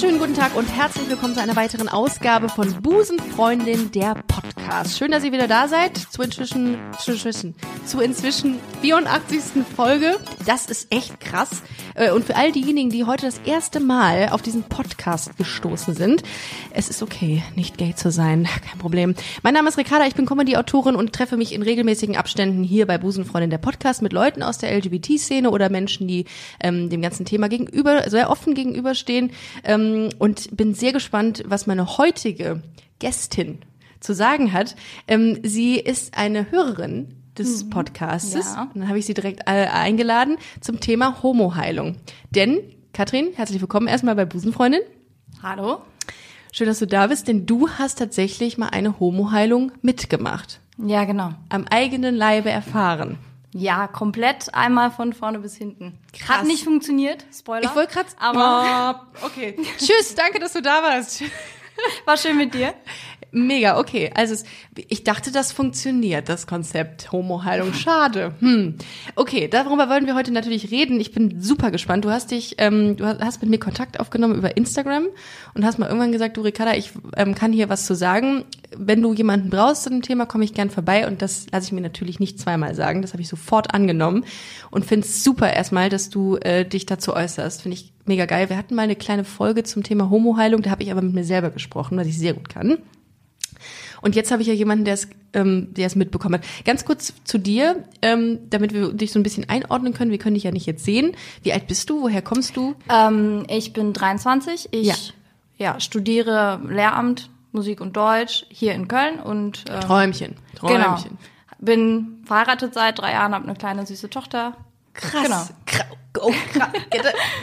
Wunderschönen guten Tag und herzlich willkommen zu einer weiteren Ausgabe von Busenfreundin, der Podcast. Schön, dass ihr wieder da seid zu inzwischen, zu inzwischen, zu inzwischen 84. Folge. Das ist echt krass. Äh, Und für all diejenigen, die heute das erste Mal auf diesen Podcast gestoßen sind, es ist okay, nicht gay zu sein, kein Problem. Mein Name ist Ricarda, ich bin Comedy-Autorin und treffe mich in regelmäßigen Abständen hier bei Busenfreundin der Podcast mit Leuten aus der LGBT-Szene oder Menschen, die ähm, dem ganzen Thema gegenüber, sehr offen gegenüberstehen ähm, und bin sehr gespannt, was meine heutige Gästin zu sagen hat. Ähm, sie ist eine Hörerin des Podcastes. Ja. Und dann habe ich sie direkt äh, eingeladen zum Thema Homoheilung. Denn, Katrin, herzlich willkommen erstmal bei Busenfreundin. Hallo? Schön, dass du da bist, denn du hast tatsächlich mal eine Homoheilung mitgemacht. Ja, genau. Am eigenen Leibe erfahren. Ja, komplett einmal von vorne bis hinten. Krass. Hat nicht funktioniert, Spoiler. Ich wollte gerade... Aber Oh, okay. Tschüss, danke, dass du da warst. war schön mit dir. Mega, okay. Also es, ich dachte, das funktioniert, das Konzept Homoheilung. Schade. Hm. Okay, darüber wollen wir heute natürlich reden. Ich bin super gespannt. Du hast dich, ähm, du hast mit mir Kontakt aufgenommen über Instagram und hast mal irgendwann gesagt, du Ricarda, ich ähm, kann hier was zu sagen. Wenn du jemanden brauchst zu dem Thema, komme ich gern vorbei und das lasse ich mir natürlich nicht zweimal sagen. Das habe ich sofort angenommen und finde es super erstmal, dass du äh, dich dazu äußerst. Finde ich mega geil. Wir hatten mal eine kleine Folge zum Thema Homoheilung, da habe ich aber mit mir selber gesprochen, was ich sehr gut kann. Und jetzt habe ich ja jemanden, der es, ähm, der es mitbekommen hat. Ganz kurz zu dir, ähm, damit wir dich so ein bisschen einordnen können. Wir können dich ja nicht jetzt sehen. Wie alt bist du? Woher kommst du? Ähm, ich bin 23. Ich Ja. ja. studiere Lehramt, Musik und Deutsch hier in Köln und ähm, Träumchen. genau. Träumchen. bin verheiratet seit drei Jahren, habe eine kleine süße Tochter. Krass. Genau. Kra oh,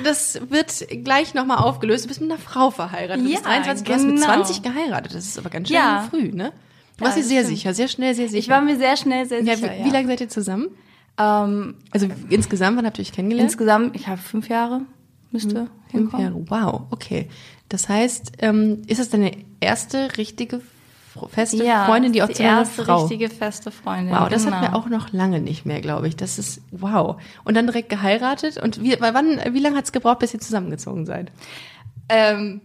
Das wird gleich nochmal aufgelöst. Du bist mit einer Frau verheiratet. Du bist Ja, 23, du hast mit genau. 20 geheiratet. Das ist aber ganz schön Ja. früh, ne? Du Ja, warst dir sehr stimmt. sicher, sehr schnell, sehr sicher. Ich war mir sehr schnell sehr sicher. wie, Ja, wie lange seid ihr zusammen? Ähm, Also insgesamt, wann habt ihr euch kennengelernt? insgesamt, ich habe fünf Jahre, müsste Fünf hinkommen. Jahre. Wow, okay. Das heißt, ähm, ist das deine erste richtige feste Ja, Freundin, die auch die zu einer erste Frau? richtige feste Freundin. Wow, das genau. hatten wir auch noch lange nicht mehr, glaube ich. Das ist wow. Und dann direkt geheiratet. Und wie, wann, wie lange hat es gebraucht, bis ihr zusammengezogen seid? Ähm,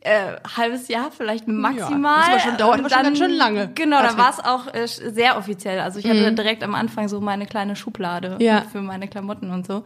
äh, halbes Jahr vielleicht maximal. das war schon- dauert aber schon ganz schön lange. Genau, Patrick. war es auch äh, sehr offiziell. Also ich hatte direkt am Anfang so meine kleine Schublade Mhm. Ja. für meine Klamotten und so.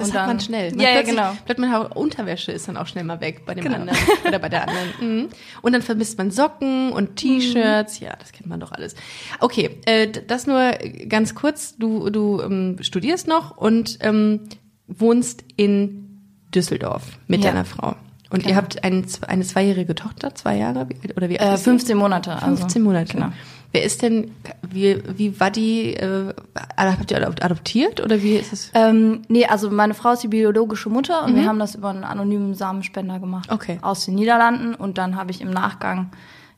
Das und hat dann, man schnell. Man Ja, ja, genau. Plötzlich man Unterwäsche ist dann auch schnell mal weg bei dem Genau. anderen oder bei der anderen. Mhm. Und dann vermisst man Socken und T-Shirts. Ja, das kennt man doch alles. Okay, äh, das nur ganz kurz. Du, du ähm, studierst noch und ähm, wohnst in Düsseldorf mit Ja. deiner Frau. Und ihr Genau. habt ein, eine zweijährige Tochter, zwei Jahre oder wie alt Äh, ist sie? 15 Monate. Also. 15 Monate. Genau. Wer ist denn, wie, wie war die, äh, habt ihr adop- adoptiert oder wie ist es? Ähm, nee, also meine Frau ist die biologische Mutter und wir haben das über einen anonymen Samenspender gemacht. Mhm. Okay. Aus den Niederlanden und dann habe ich im Nachgang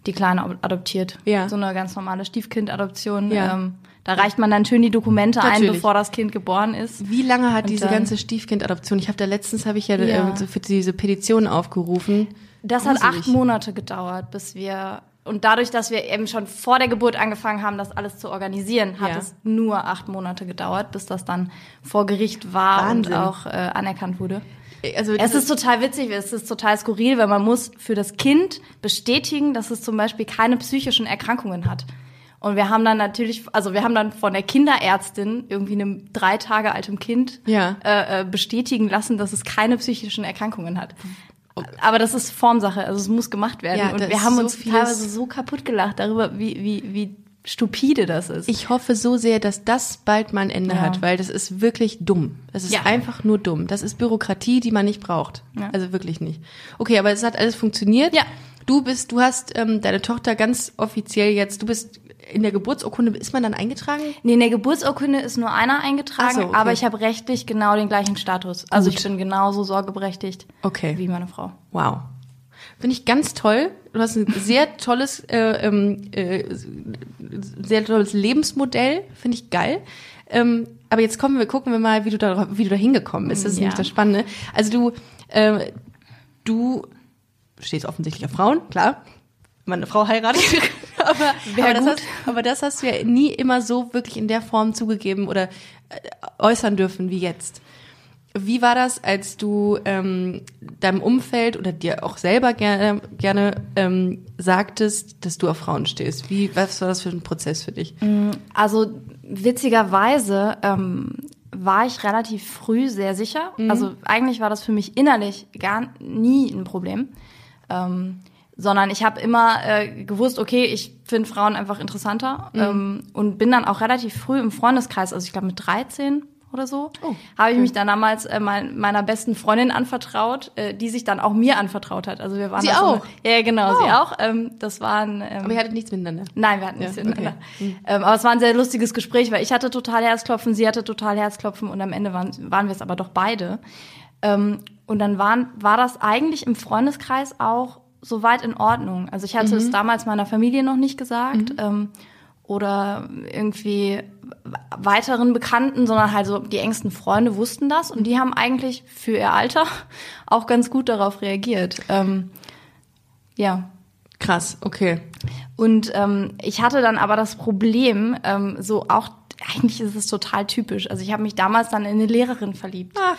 die Kleine ad- adoptiert. Ja. So eine ganz normale Stiefkindadoption. Ja. Ähm, da reicht man dann schön die Dokumente ein, Natürlich. bevor das Kind geboren ist. Wie lange hat Und diese dann- ganze Stiefkindadoption? Ich habe da letztens habe ich ja, Ja. Äh, so für diese Petition aufgerufen. Das hat Gruselig. acht Monate gedauert, bis wir und dadurch, dass wir eben schon vor der Geburt angefangen haben, das alles zu organisieren, hat Ja. es nur acht Monate gedauert, bis das dann vor Gericht war Wahnsinn. und auch äh, anerkannt wurde. Also Es ist total witzig, es ist total skurril, weil man muss für das Kind bestätigen, dass es zum Beispiel keine psychischen Erkrankungen hat. Und wir haben dann natürlich, also wir haben dann von der Kinderärztin irgendwie einem drei Tage altem Kind Ja. äh, äh, bestätigen lassen, dass es keine psychischen Erkrankungen hat. Aber das ist Formsache, also es muss gemacht werden. Ja, und wir haben so uns teilweise so kaputt gelacht darüber, wie, wie, wie stupide das ist. ich hoffe so sehr, dass das bald mal ein Ende Ja. hat, weil das ist wirklich dumm. Das ist Ja. einfach nur dumm. Das ist Bürokratie, die man nicht braucht. Ja. Also wirklich nicht. Okay, aber es hat alles funktioniert. Ja. Du bist, du hast ähm, deine Tochter ganz offiziell jetzt. Du bist in der Geburtsurkunde. Ist man dann eingetragen? Nee, in der Geburtsurkunde ist nur einer eingetragen, so, okay. aber ich habe rechtlich genau den gleichen Status. Also Gut. ich bin genauso sorgeberechtigt Okay. wie meine Frau. Wow. Finde ich ganz toll. Du hast ein sehr tolles, äh, ähm, äh, sehr tolles Lebensmodell. Finde ich geil. Ähm, aber jetzt kommen wir, gucken wir mal, wie du da, wie du da hingekommen bist. Das ist Ja. nämlich das Spannende. Also du, ähm, du stehst offensichtlich auf Frauen, klar. Wenn man eine Frau heiratet. aber, aber, das hast, aber das hast du ja nie immer so wirklich in der Form zugegeben oder äh, äußern dürfen wie jetzt. Wie war das, als du ähm, deinem Umfeld oder dir auch selber gerne, gerne ähm, sagtest, dass du auf Frauen stehst? Wie, was war das für ein Prozess für dich? Also witzigerweise ähm, war ich relativ früh sehr sicher. Also eigentlich war das für mich innerlich gar nie ein Problem. Ähm, sondern ich habe immer äh, gewusst, okay, ich finde Frauen einfach interessanter ähm, und bin dann auch relativ früh im Freundeskreis, also ich glaube mit 13 oder so, Oh, habe ich mich dann damals äh, mein, meiner besten Freundin anvertraut, äh, die sich dann auch mir anvertraut hat. Also wir waren Sie so auch? Eine, ja, genau, sie Oh. auch. Ähm, das waren ähm, Aber ihr hattet nichts miteinander. Nein, wir hatten nichts Ja, miteinander. okay. Ähm, aber es war ein sehr lustiges Gespräch, weil ich hatte total Herzklopfen, sie hatte total Herzklopfen und am Ende waren, waren wir es aber doch beide. Ähm, und dann waren, war das eigentlich im Freundeskreis auch soweit in Ordnung. Also ich hatte es damals meiner Familie noch nicht gesagt ähm, oder irgendwie weiteren Bekannten, sondern halt so die engsten Freunde wussten das und die haben eigentlich für ihr Alter auch ganz gut darauf reagiert. Ähm, ja. Krass, okay. Und ähm, ich hatte dann aber das Problem, ähm, so auch, eigentlich ist es total typisch. Also ich habe mich damals dann in eine Lehrerin verliebt. Äh,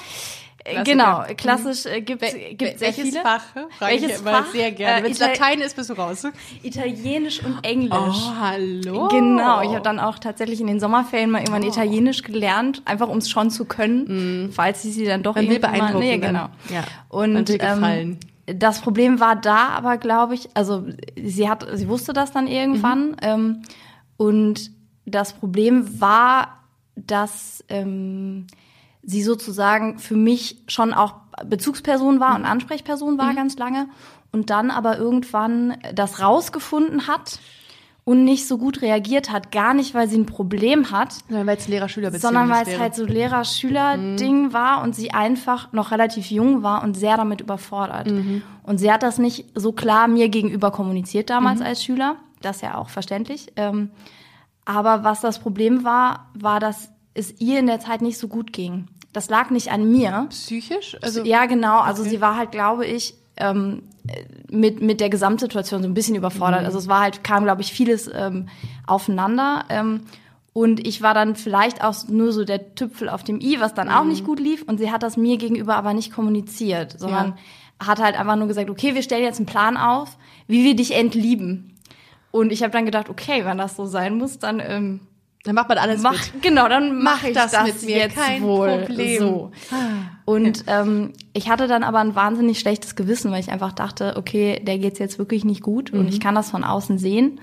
Klassiker. genau, klassisch äh, gibt sehr welches viele. Fach? Frage Welches ich immer Fach? sehr gerne. Äh, Wenn es Ital- Latein ist, bist du raus. Italienisch und Englisch. Oh, hallo. Genau, ich habe dann auch tatsächlich in den Sommerferien mal irgendwann Italienisch gelernt, einfach um es schon zu können, falls ich sie dann doch Man will irgendwie mal, beeindrucken nee, dann. genau. Ja, Und man will gefallen. Ähm, das Problem war da, aber glaube ich, also sie hat, sie wusste das dann irgendwann Mhm. ähm, und das Problem war, dass ähm, sie sozusagen für mich schon auch Bezugsperson war und Ansprechperson war ganz lange und dann aber irgendwann das rausgefunden hat und nicht so gut reagiert hat. Gar nicht, weil sie ein Problem hat, Sondern weil es Lehrer-Schüler-Beziehung sondern weil es halt so Lehrer-Schüler-Ding war und sie einfach noch relativ jung war und sehr damit überfordert. Und sie hat das nicht so klar mir gegenüber kommuniziert damals als Schüler. Das ist ja auch verständlich. Ähm, aber was das Problem war, war, dass es ihr in der Zeit nicht so gut ging. Das lag nicht an mir. Psychisch? Also, ja, genau. Also sie war halt, glaube ich, ähm, mit, mit der Gesamtsituation so ein bisschen überfordert. Also es war halt, kam, glaube ich, vieles ähm, aufeinander. Ähm, und ich war dann vielleicht auch nur so der Tüpfel auf dem i, was dann auch nicht gut lief. Und sie hat das mir gegenüber aber nicht kommuniziert, sondern hat halt einfach nur gesagt, okay, wir stellen jetzt einen Plan auf, wie wir dich entlieben. Und ich habe dann gedacht, okay, wenn das so sein muss, dann ähm, dann macht man alles mach, mit. genau, dann mache ich das das, mit mir, jetzt kein wohl Problem. so. Und ähm, ich hatte dann aber ein wahnsinnig schlechtes Gewissen, weil ich einfach dachte, okay, der geht's jetzt wirklich nicht gut und ich kann das von außen sehen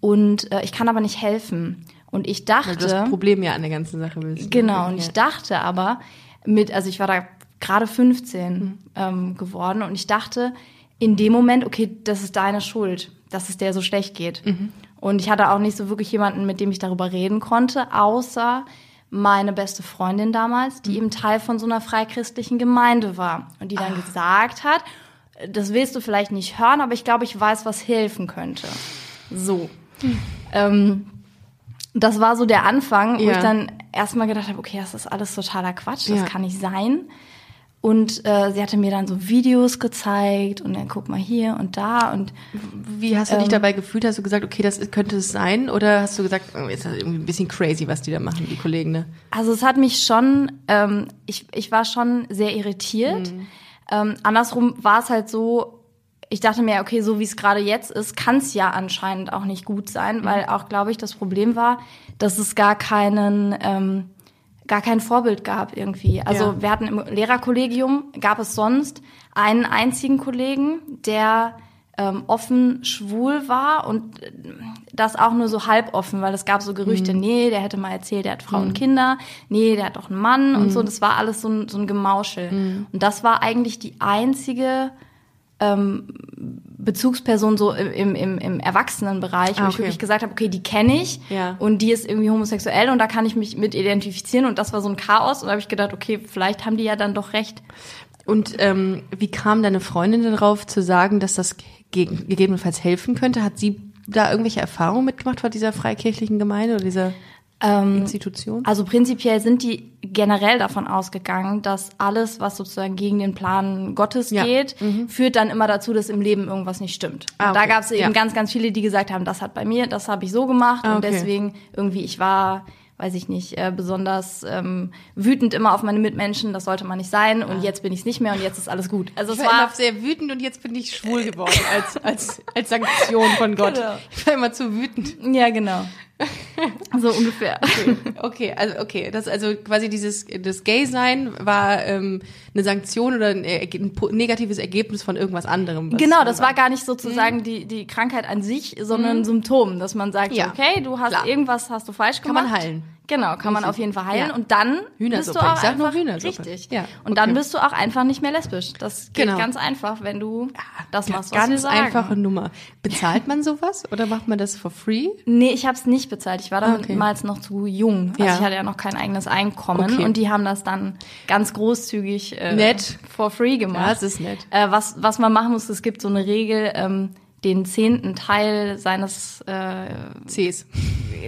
und äh, ich kann aber nicht helfen. Und ich Weil du das dachte, Problem ja an der ganzen Sache willst. genau, und ich dachte aber mit, also ich war da gerade 15 ähm, geworden und ich dachte in dem Moment, okay, das ist deine Schuld, dass es der so schlecht geht. Und ich hatte auch nicht so wirklich jemanden, mit dem ich darüber reden konnte, außer meine beste Freundin damals, die eben Teil von so einer freichristlichen Gemeinde war und die dann gesagt hat, das willst du vielleicht nicht hören, aber ich glaube, ich weiß, was helfen könnte. So. Ähm, das war so der Anfang, wo Ja. ich dann erstmal gedacht habe, okay, das ist alles totaler Quatsch, das Ja. kann nicht sein. Und äh, sie hatte mir dann so Videos gezeigt und dann guck mal hier und da und Wie hast du dich Ähm, dabei gefühlt? Hast du gesagt, okay, das könnte es sein? Oder hast du gesagt, oh, ist das irgendwie ein bisschen crazy, was die da machen, die Kollegen, ne? Also es hat mich schon, ähm, ich, ich war schon sehr irritiert. Ähm, andersrum war es halt so, ich dachte mir, okay, so wie es gerade jetzt ist, kann es ja anscheinend auch nicht gut sein, weil auch, glaube ich, das Problem war, dass es gar keinen, ähm, gar kein Vorbild gab irgendwie. Also Ja. wir hatten im Lehrerkollegium, gab es sonst einen einzigen Kollegen, der ähm, offen schwul war und äh, das auch nur so halb offen, weil es gab so Gerüchte, nee, der hätte mal erzählt, der hat Frauen und Kinder, nee, der hat doch einen Mann und so. Das war alles so ein, so ein Gemauschel. Und das war eigentlich die einzige ähm, Bezugsperson so im, im, im Erwachsenenbereich, wo Ah, ich okay. wirklich gesagt habe, okay, die kenne ich Ja. und die ist irgendwie homosexuell und da kann ich mich mit identifizieren und das war so ein Chaos und da habe ich gedacht, okay, vielleicht haben die ja dann doch recht. Und ähm, wie kam deine Freundin darauf zu sagen, dass das gegen, gegebenenfalls helfen könnte? Hat sie da irgendwelche Erfahrungen mitgemacht vor dieser freikirchlichen Gemeinde oder dieser? Institution? Also prinzipiell sind die generell davon ausgegangen, dass alles, was sozusagen gegen den Plan Gottes Ja. Mhm. geht, führt dann immer dazu, dass im Leben irgendwas nicht stimmt. Ah, Und Da okay. gab es eben Ja. ganz, ganz viele, die gesagt haben, das hat bei mir, das habe ich so gemacht Ah, und okay. deswegen irgendwie, ich war, weiß ich nicht, äh, besonders ähm, wütend immer auf meine Mitmenschen, das sollte man nicht sein und jetzt bin ich es nicht mehr und jetzt ist alles gut. Also Ah. Ich es war war immer sehr wütend und jetzt bin ich schwul geworden als, als, als Sanktion von Gott. Genau. Ich war immer zu wütend. ja genau. so ungefähr. Okay, also okay, das also quasi dieses das Gay-Sein war ähm, eine Sanktion oder ein, Erge- ein negatives Ergebnis von irgendwas anderem. Genau, das war gar nicht sozusagen die, die Krankheit an sich, sondern ein Symptom, dass man sagt, Mhm. Ja, okay, du hast klar. irgendwas hast du falsch Kann gemacht. man heilen. Genau, kann man auf jeden Fall heilen Ja. und dann bist du auch ich sag einfach Hühnersuppe. richtig. Ja, Und okay. dann bist du auch einfach nicht mehr lesbisch. Das geht Genau. ganz einfach, wenn du das machst, was wir Ganz sagen. einfache Nummer. Bezahlt man sowas oder macht man das for free? Nee, ich habe es nicht bezahlt. Ich war Okay. damals noch zu jung. Also Ja. ich hatte ja noch kein eigenes Einkommen Okay. und die haben das dann ganz großzügig äh, Nett. for free gemacht. Das ist nett. Äh, was, was man machen muss, es gibt so eine Regel, ähm, den zehnten Teil seines äh, Cs.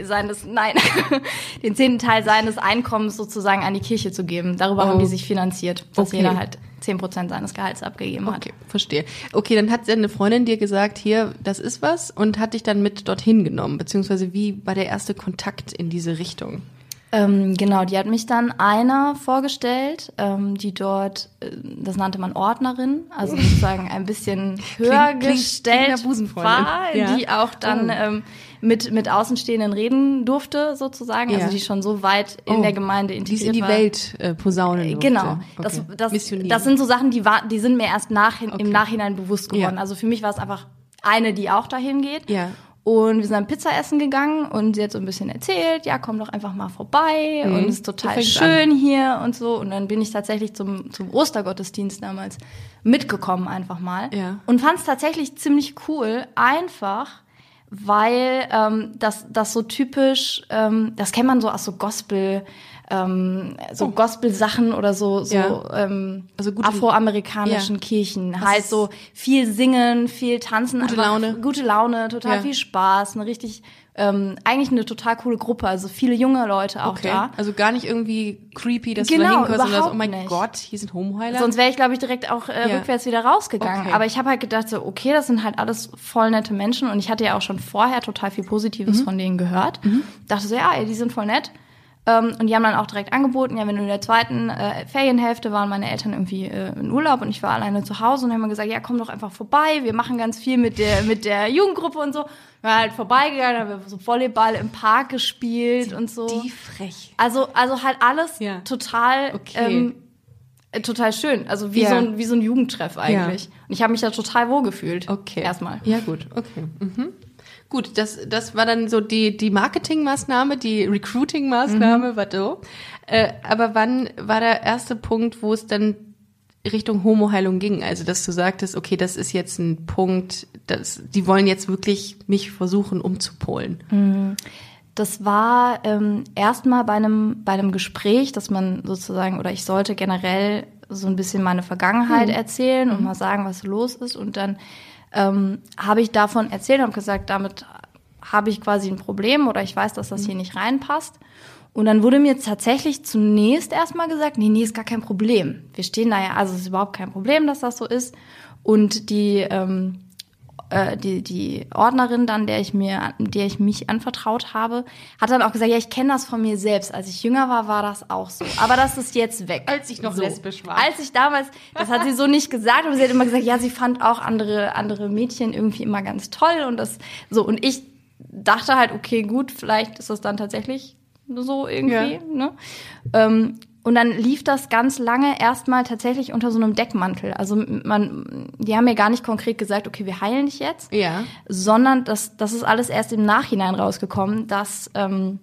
seines nein den zehnten Teil seines Einkommens sozusagen an die Kirche zu geben. Darüber Oh. haben die sich finanziert, dass Okay. jeder halt zehn Prozent seines Gehalts abgegeben hat. Okay, verstehe. Okay, dann hat eine Freundin dir gesagt, hier, das ist was und hat dich dann mit dorthin genommen, beziehungsweise wie war der erste Kontakt in diese Richtung? Ähm, genau, die hat mich dann einer vorgestellt, ähm, die dort, äh, das nannte man Ordnerin, also sozusagen ein bisschen höher klingt gestellt war, Ja. die auch dann Oh. ähm, mit, mit Außenstehenden reden durfte, sozusagen, Ja. also die schon so weit in Oh, der Gemeinde Die integriert ist in die war. Welt äh, posaunen durfte. Genau, Okay. das, das, das sind so Sachen, die, war, die sind mir erst nach, Okay. im Nachhinein bewusst geworden. Ja. Also für mich war es einfach eine, die auch dahin geht. Ja. Und wir sind dann Pizza essen gegangen und sie hat so ein bisschen erzählt, ja, komm doch einfach mal vorbei und es ist total schön hier und so. Und dann bin ich tatsächlich zum, zum Ostergottesdienst damals mitgekommen einfach mal. Ja. Und fand es tatsächlich ziemlich cool, einfach weil ähm, das, das so typisch, ähm, das kennt man so aus so Gospel, ähm, so Oh. Gospel-Sachen oder so, so Ja. ähm, Also afroamerikanischen Ja. Kirchen. Was halt ist- so viel singen, viel tanzen. Gute Laune. Gute Laune, total Ja. viel Spaß, eine richtig, ähm, eigentlich eine total coole Gruppe, also viele junge Leute auch Okay. da. Also gar nicht irgendwie creepy, dass du Genau, da hinkommst und sagst, überhaupt oh mein nicht. Gott, hier sind Homoheiler. Sonst wäre ich, glaube ich, direkt auch äh, Ja. rückwärts wieder rausgegangen. Okay. Aber ich habe halt gedacht, so, okay, das sind halt alles voll nette Menschen und ich hatte ja auch schon vorher total viel Positives Mhm. von denen gehört. Dachte so, ja, ey, die sind voll nett. Ähm, und die haben dann auch direkt angeboten, ja, wenn du in der zweiten äh, Ferienhälfte waren meine Eltern irgendwie äh, in Urlaub und ich war alleine zu Hause und haben mir gesagt, ja, komm doch einfach vorbei, wir machen ganz viel mit der mit der Jugendgruppe und so. Wir waren halt vorbeigegangen, haben wir so Volleyball im Park gespielt und so. die frech. Also, also halt alles Ja. total, Okay. ähm, äh, total schön. Also wie, Ja. so ein, wie so ein Jugendtreff eigentlich. Und ich habe mich da total wohl gefühlt. Okay. Erstmal. Ja, gut, okay. Mhm. Gut, das, das war dann so die, die Marketingmaßnahme, die Recruiting-Maßnahme, was so. Äh, aber wann war der erste Punkt, wo es dann Richtung Homoheilung ging? Also, dass du sagtest, okay, das ist jetzt ein Punkt, das, die wollen jetzt wirklich mich versuchen umzupolen. Das war ähm, erstmal bei einem, bei einem Gespräch, dass man sozusagen, oder ich sollte generell so ein bisschen meine Vergangenheit erzählen und mal sagen, was los ist. Und dann ähm, habe ich davon erzählt und habe gesagt, damit habe ich quasi ein Problem oder ich weiß, dass das hier nicht reinpasst. Und dann wurde mir tatsächlich zunächst erstmal gesagt, nee, nee, ist gar kein Problem. Wir stehen da ja, also es ist überhaupt kein Problem, dass das so ist. Und die, ähm, äh, die, die Ordnerin dann, der ich mir, der ich mich anvertraut habe, hat dann auch gesagt, ja, ich kenne das von mir selbst. Als ich jünger war, war das auch so. Aber das ist jetzt weg. Als ich noch lesbisch war. Als ich damals, das hat sie so nicht gesagt, aber sie hat immer gesagt, ja, sie fand auch andere, andere Mädchen irgendwie immer ganz toll und das, so. Und ich dachte halt, okay, gut, vielleicht ist das dann tatsächlich so irgendwie, Ja. ne? Ähm, und dann lief das ganz lange erstmal tatsächlich unter so einem Deckmantel. Also man, die haben mir gar nicht konkret gesagt, okay, wir heilen dich jetzt, Ja. sondern das, das ist alles erst im Nachhinein rausgekommen, dass ähm,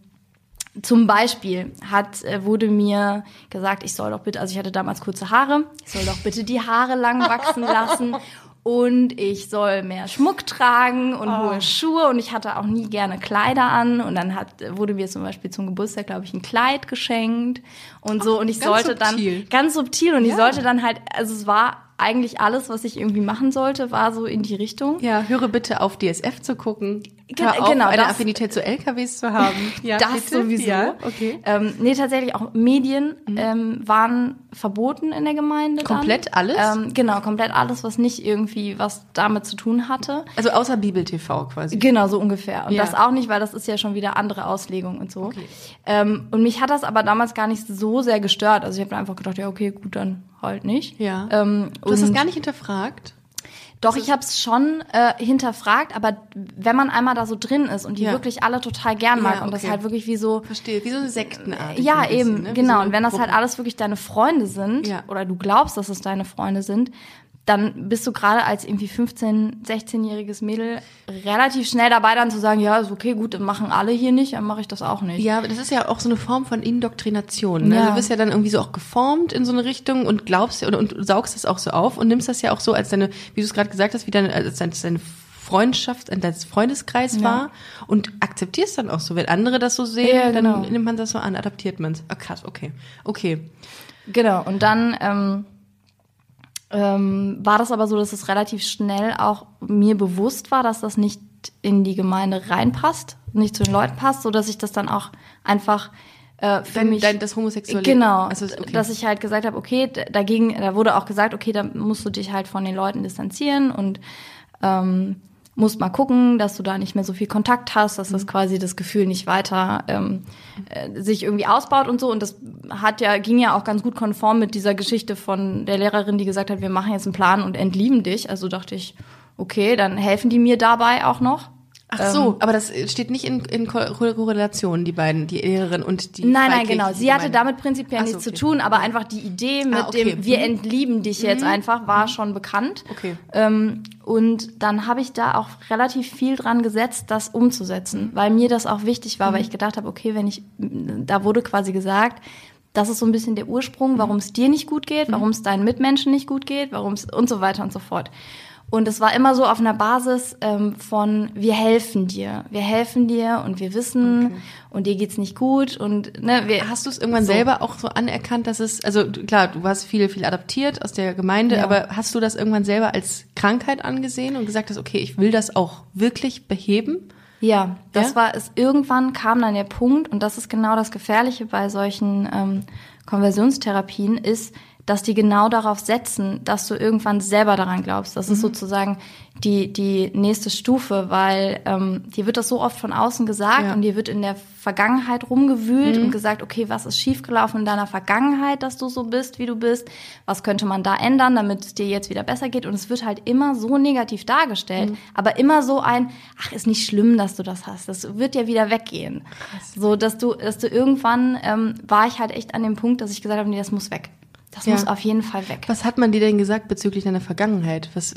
zum Beispiel hat, äh, wurde mir gesagt, ich soll doch bitte, also ich hatte damals kurze Haare, ich soll doch bitte die Haare lang wachsen lassen und ich soll mehr Schmuck tragen und Oh. hohe Schuhe und ich hatte auch nie gerne Kleider an und dann hat, wurde mir zum Beispiel zum Geburtstag, glaube ich, ein Kleid geschenkt und so und ich ganz sollte subtil. dann, ganz subtil und ich Ja. sollte dann halt, also es war eigentlich alles, was ich irgendwie machen sollte, war so in die Richtung. Ja, höre bitte auf, DSF zu gucken. Gen- Hör auf, genau, eine das- Affinität zu LKWs zu haben. Ja, das bitte? sowieso. Ja, okay. Ähm, nee, tatsächlich auch Medien ähm, waren verboten in der Gemeinde. Dann. Komplett alles? Ähm, genau, komplett alles, was nicht irgendwie was damit zu tun hatte. Also außer Bibel TV quasi. Genau, so ungefähr. Und Ja. das auch nicht, weil das ist ja schon wieder andere Auslegung und so. Ähm, und mich hat das aber damals gar nicht so sehr gestört. Also ich habe einfach gedacht, ja, okay, gut, dann halt nicht. Ja. Ähm, Du hast das und- gar nicht hinterfragt? Doch, ich habe es schon äh, hinterfragt, aber wenn man einmal da so drin ist und die Ja. wirklich alle total gern mag Ja, und das okay. halt wirklich wie so Verstehe, wie so eine Sektenart. ja, eben, genau. Und wenn das halt halt alles wirklich deine Freunde sind, Ja. oder du glaubst, dass es deine Freunde sind, dann bist du gerade als irgendwie 15-, 16-jähriges Mädel relativ schnell dabei, dann zu sagen, ja, ist okay, gut, machen alle hier nicht, dann mache ich das auch nicht. Ja, aber das ist ja auch so eine Form von Indoktrination. Ne? Ja. Du wirst ja dann irgendwie so auch geformt in so eine Richtung und glaubst und, und saugst es auch so auf und nimmst das ja auch so als deine, wie du es gerade gesagt hast, wie deine, als deine, Freundschaft, als dein Freundeskreis Ja. war und akzeptierst dann auch so. Wenn andere das so sehen, Ja, genau. dann nimmt man das so an, adaptiert man es. Ah, krass, okay. Okay. Genau, und dann ähm, ähm, war das aber so, dass es relativ schnell auch mir bewusst war, dass das nicht in die Gemeinde reinpasst, nicht zu den Leuten passt, so dass ich das dann auch einfach äh, für Dein, mich dein, das homosexuelle Genau, Also, okay. dass ich halt gesagt habe, okay, dagegen, da wurde auch gesagt, okay, da musst du dich halt von den Leuten distanzieren und ähm, musst mal gucken, dass du da nicht mehr so viel Kontakt hast, dass das Mhm. quasi das Gefühl nicht weiter ähm, äh, sich irgendwie ausbaut und so. Und das hat ja, ging ja auch ganz gut konform mit dieser Geschichte von der Lehrerin, die gesagt hat, wir machen jetzt einen Plan und entlieben dich. Also dachte ich, okay, dann helfen die mir dabei auch noch. Ach so, ähm, aber das steht nicht in, in Ko- Korrelation, die beiden, die Lehrerin und die Nein, nein, genau. Sie hatte damit prinzipiell so, nichts okay. zu tun, aber einfach die Idee mit Ah, okay. dem, wir Mhm. entlieben dich jetzt einfach, war schon bekannt. Okay. Ähm, und dann habe ich da auch relativ viel dran gesetzt, das umzusetzen, weil mir das auch wichtig war, weil ich gedacht habe, okay, wenn ich, da wurde quasi gesagt, das ist so ein bisschen der Ursprung, warum es dir nicht gut geht, warum es deinen Mitmenschen nicht gut geht, warum es und so weiter und so fort. Und es war immer so auf einer Basis ähm, von wir helfen dir, wir helfen dir und wir wissen und dir geht's nicht gut und ne, wir Hast du es irgendwann So. selber auch so anerkannt, dass es, also klar, du warst viel, viel adaptiert aus der Gemeinde, Ja. aber hast du das irgendwann selber als Krankheit angesehen und gesagt hast, okay, ich will das auch wirklich beheben? Ja, das Ja? war es. Irgendwann kam dann der Punkt, und das ist genau das Gefährliche bei solchen ähm, Konversionstherapien, ist, dass die genau darauf setzen, dass du irgendwann selber daran glaubst. Das Mhm. ist sozusagen die, die nächste Stufe, weil ähm, dir wird das so oft von außen gesagt Ja. Mhm. und dir wird in der Vergangenheit rumgewühlt und gesagt, okay, was ist schiefgelaufen in deiner Vergangenheit, dass du so bist, wie du bist? Was könnte man da ändern, damit es dir jetzt wieder besser geht? Und es wird halt immer so negativ dargestellt, Mhm. aber immer so ein, ach, ist nicht schlimm, dass du das hast. Das wird ja wieder weggehen. So, dass du, dass du irgendwann ähm, war ich halt echt an dem Punkt, dass ich gesagt habe, nee, das muss weg. Das Ja. muss auf jeden Fall weg. Was hat man dir denn gesagt bezüglich deiner Vergangenheit? Was,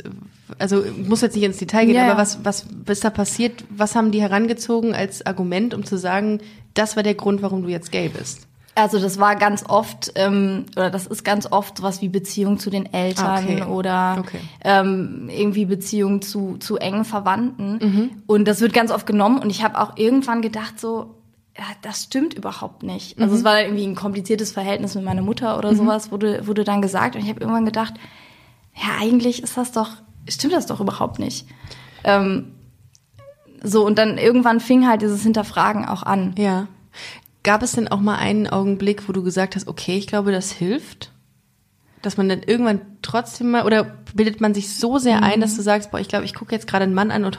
also muss jetzt nicht ins Detail gehen, Ja, aber was, was ist da passiert? Was haben die herangezogen als Argument, um zu sagen, das war der Grund, warum du jetzt gay bist? Also das war ganz oft, ähm, oder das ist ganz oft sowas wie Beziehung zu den Eltern Okay. oder Okay. ähm, irgendwie Beziehung zu, zu engen Verwandten. Mhm. Und das wird ganz oft genommen und ich habe auch irgendwann gedacht so, ja, das stimmt überhaupt nicht. Also Mhm. es war irgendwie ein kompliziertes Verhältnis mit meiner Mutter oder sowas, wurde, wurde dann gesagt und ich habe irgendwann gedacht, ja, eigentlich ist das doch, stimmt das doch überhaupt nicht. Ähm, so, und dann irgendwann fing halt dieses Hinterfragen auch an. Ja. Gab es denn auch mal einen Augenblick, wo du gesagt hast, okay, ich glaube, das hilft? Dass man dann irgendwann trotzdem mal, oder bildet man sich so sehr ein, dass du sagst, boah, ich glaube, ich gucke jetzt gerade einen Mann an und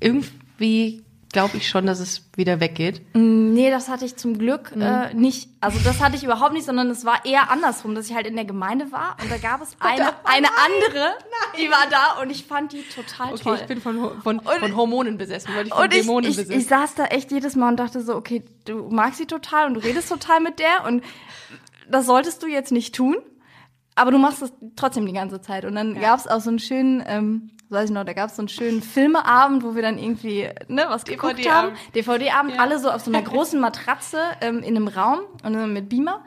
irgendwie glaube ich schon, dass es wieder weggeht. Nee, das hatte ich zum Glück Mhm. äh, nicht. Also das hatte ich überhaupt nicht, sondern es war eher andersrum, dass ich halt in der Gemeinde war und da gab es eine, eine andere, die war da und ich fand die total Okay, toll. ich bin von, von, von Hormonen besessen, weil ich von und ich, Dämonen ich, besessen. ich saß da echt jedes Mal und dachte so, okay, du magst sie total und du redest total mit der und das solltest du jetzt nicht tun, aber du machst es trotzdem die ganze Zeit. Und dann gab's auch so einen schönen, ähm, weiß ich noch, da gab's so einen schönen Filmeabend, wo wir dann irgendwie ne, was geguckt haben. DVD-Abend. DVD-Abend, alle so auf so einer großen Matratze ähm, in einem Raum und dann mit Beamer.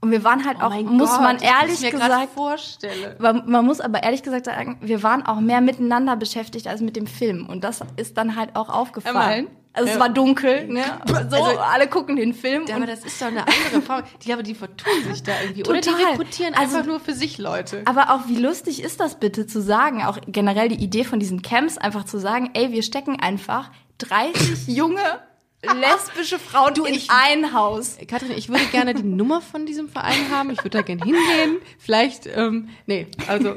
Und wir waren halt auch, Oh mein muss Gott, man ehrlich gesagt, vorstelle. man, man muss aber ehrlich gesagt sagen, wir waren auch mehr miteinander beschäftigt als mit dem Film. Und das ist dann halt auch aufgefallen. Emma. Also es war dunkel, ne? So, Also- alle gucken den Film. Ja, aber das ist doch eine andere Form. Die, aber die vertun sich da irgendwie. Oder die Total. rekrutieren Also- einfach nur für sich Leute. Aber auch wie lustig ist das bitte zu sagen, auch generell die Idee von diesen Camps, einfach zu sagen, ey, wir stecken einfach 30 junge lesbische Frauen in ich- ein Haus. Katrin, ich würde gerne die Nummer von diesem Verein haben. Ich würde da gerne hingehen. Vielleicht, ähm, nee, also.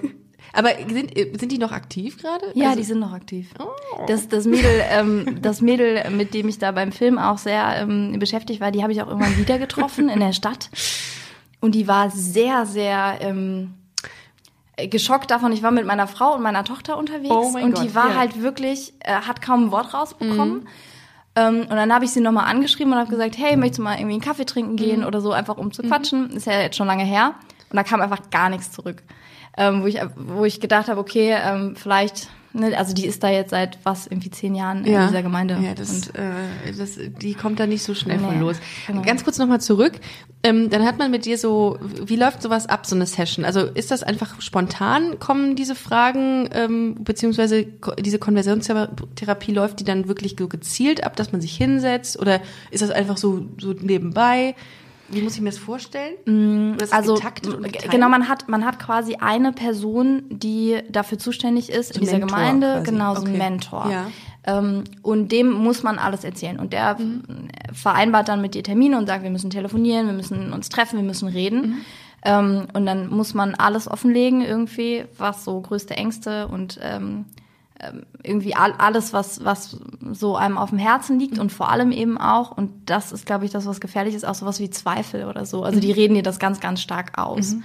Aber sind, äh, sind die noch aktiv gerade? Ja, also, die sind noch aktiv. Oh. Das, das, Mädel, ähm, das Mädel, mit dem ich da beim Film auch sehr ähm, beschäftigt war, die habe ich auch irgendwann wieder getroffen in der Stadt. Und die war sehr, sehr ähm, geschockt davon. Ich war mit meiner Frau und meiner Tochter unterwegs Oh und Gott, die war ja. halt wirklich, äh, hat kaum ein Wort rausbekommen. Mhm. Ähm, und dann habe ich sie nochmal angeschrieben und habe gesagt, hey, möchtest du mal irgendwie einen Kaffee trinken gehen Mhm. oder so, einfach um zu quatschen. Ist ja jetzt schon lange her. Und da kam einfach gar nichts zurück. Ähm, wo, ich, wo ich gedacht habe, okay, ähm, vielleicht, ne, also die ist da jetzt seit was, irgendwie zehn Jahren in dieser Gemeinde. Ja, das, und äh, das, die kommt da nicht so schnell von Nee, los. genau. Ganz kurz nochmal zurück. Ähm, dann hat man mit dir so, wie läuft sowas ab, so eine Session? Also ist das einfach spontan, kommen diese Fragen, ähm, beziehungsweise diese Konversionstherapie läuft die dann wirklich so gezielt ab, dass man sich hinsetzt? Oder ist das einfach so, so nebenbei? Wie muss ich mir das vorstellen? Ist das also genau, man hat man hat quasi eine Person, die dafür zuständig ist in ein dieser Mentor Gemeinde, quasi. genau so ein Okay. Mentor. Ja. Ähm, und dem muss man alles erzählen. Und der Mhm. vereinbart dann mit dir Termine und sagt, wir müssen telefonieren, wir müssen uns treffen, wir müssen reden. Mhm. Ähm, und dann muss man alles offenlegen irgendwie, was so größte Ängste und ähm, irgendwie all, alles, was, was so einem auf dem Herzen liegt und vor allem eben auch, und das ist, glaube ich, das, was gefährlich ist, auch sowas wie Zweifel oder so. Also die reden dir das ganz, ganz stark aus.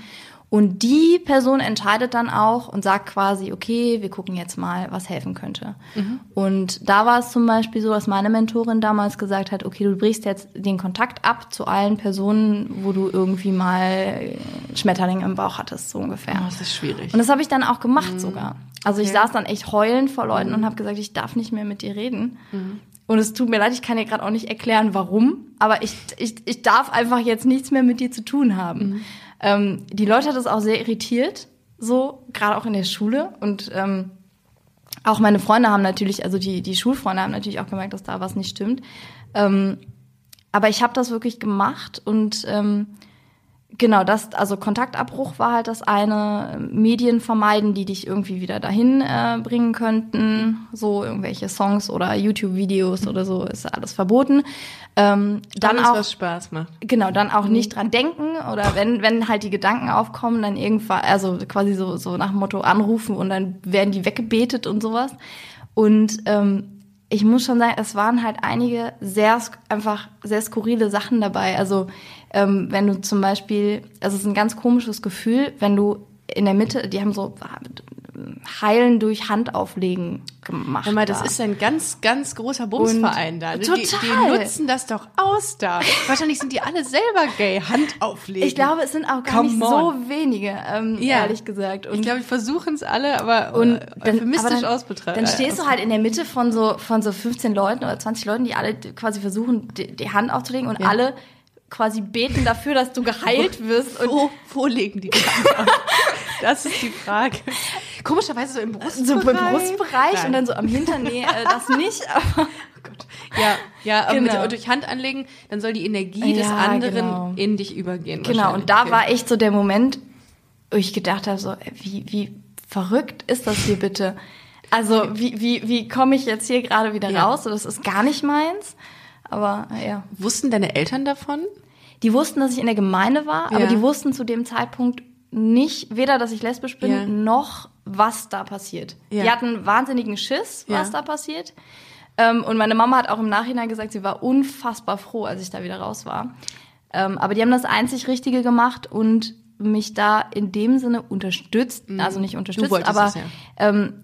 Und die Person entscheidet dann auch und sagt quasi, okay, wir gucken jetzt mal, was helfen könnte. Und da war es zum Beispiel so, dass meine Mentorin damals gesagt hat, okay, du brichst jetzt den Kontakt ab zu allen Personen, wo du irgendwie mal Schmetterlinge im Bauch hattest, so ungefähr. Oh, das ist schwierig. Und das habe ich dann auch gemacht sogar. Also ich Mhm. Okay. Mhm. saß dann echt heulend vor Leuten und habe gesagt, ich darf nicht mehr mit dir reden. Und es tut mir leid, ich kann dir gerade auch nicht erklären, warum, aber ich, ich, ich darf einfach jetzt nichts mehr mit dir zu tun haben. Mhm. Ähm, die Leute hat das auch sehr irritiert, so, gerade auch in der Schule. Und ähm, auch meine Freunde haben natürlich, also die, die Schulfreunde haben natürlich auch gemerkt, dass da was nicht stimmt. Ähm, aber ich habe das wirklich gemacht und ähm, genau das, also Kontaktabbruch war halt das eine, Medien vermeiden, die dich irgendwie wieder dahin äh, bringen könnten, so irgendwelche Songs oder YouTube-Videos oder so, ist alles verboten. Ähm, dann Alles, auch was Spaß macht. Genau, dann auch nicht dran denken oder wenn, wenn halt die Gedanken aufkommen, dann irgendwann, also quasi so, so nach dem Motto anrufen und dann werden die weggebetet und sowas. Und ähm, ich muss schon sagen, es waren halt einige sehr, einfach sehr skurrile Sachen dabei. Also ähm, wenn du zum Beispiel, also es ist ein ganz komisches Gefühl, wenn du in der Mitte, die haben so Heilen durch Handauflegen gemacht. Hör mal, das da. ist ein ganz, ganz großer Bumsverein da. Die, Total. die nutzen das doch aus da. Wahrscheinlich sind die alle selber gay, Hand auflegen. ich glaube, es sind auch gar Come nicht on. so wenige, ähm, Ja. ehrlich gesagt. Und ich glaube, die versuchen es alle, aber Und äh, dann, euphemistisch aber dann, ausbetrachten. dann stehst du halt in der Mitte von so, von so 15 Leuten oder 20 Leuten, die alle quasi versuchen, die, die Hand aufzulegen und Ja. alle quasi beten dafür, dass du geheilt wirst. Und wo, wo legen die auf? Das ist die Frage. Komischerweise so im Brustbereich. so im Brustbereich Nein. und dann so am Hintern, nee, äh, das nicht. Aber Ja, ja aber Genau. mit, durch Hand anlegen, dann soll die Energie des Ja, anderen genau. in dich übergehen. genau, und da war echt so der Moment, wo ich gedacht habe, so, äh, wie, wie verrückt ist das hier bitte? Also, wie, wie, wie komme ich jetzt hier gerade wieder Ja. raus? So, das ist gar nicht meins. Aber ja. Wussten deine Eltern davon? Die wussten, dass ich in der Gemeinde war, aber Ja. die wussten zu dem Zeitpunkt nicht, weder, dass ich lesbisch bin, Ja. noch was da passiert. Ja. Die hatten wahnsinnigen Schiss, was da passiert. Ähm, und meine Mama hat auch im Nachhinein gesagt, sie war unfassbar froh, als ich da wieder raus war. Ähm, aber die haben das einzig Richtige gemacht und mich da in dem Sinne unterstützt, also nicht unterstützt, Mhm. aber es, ja. ähm,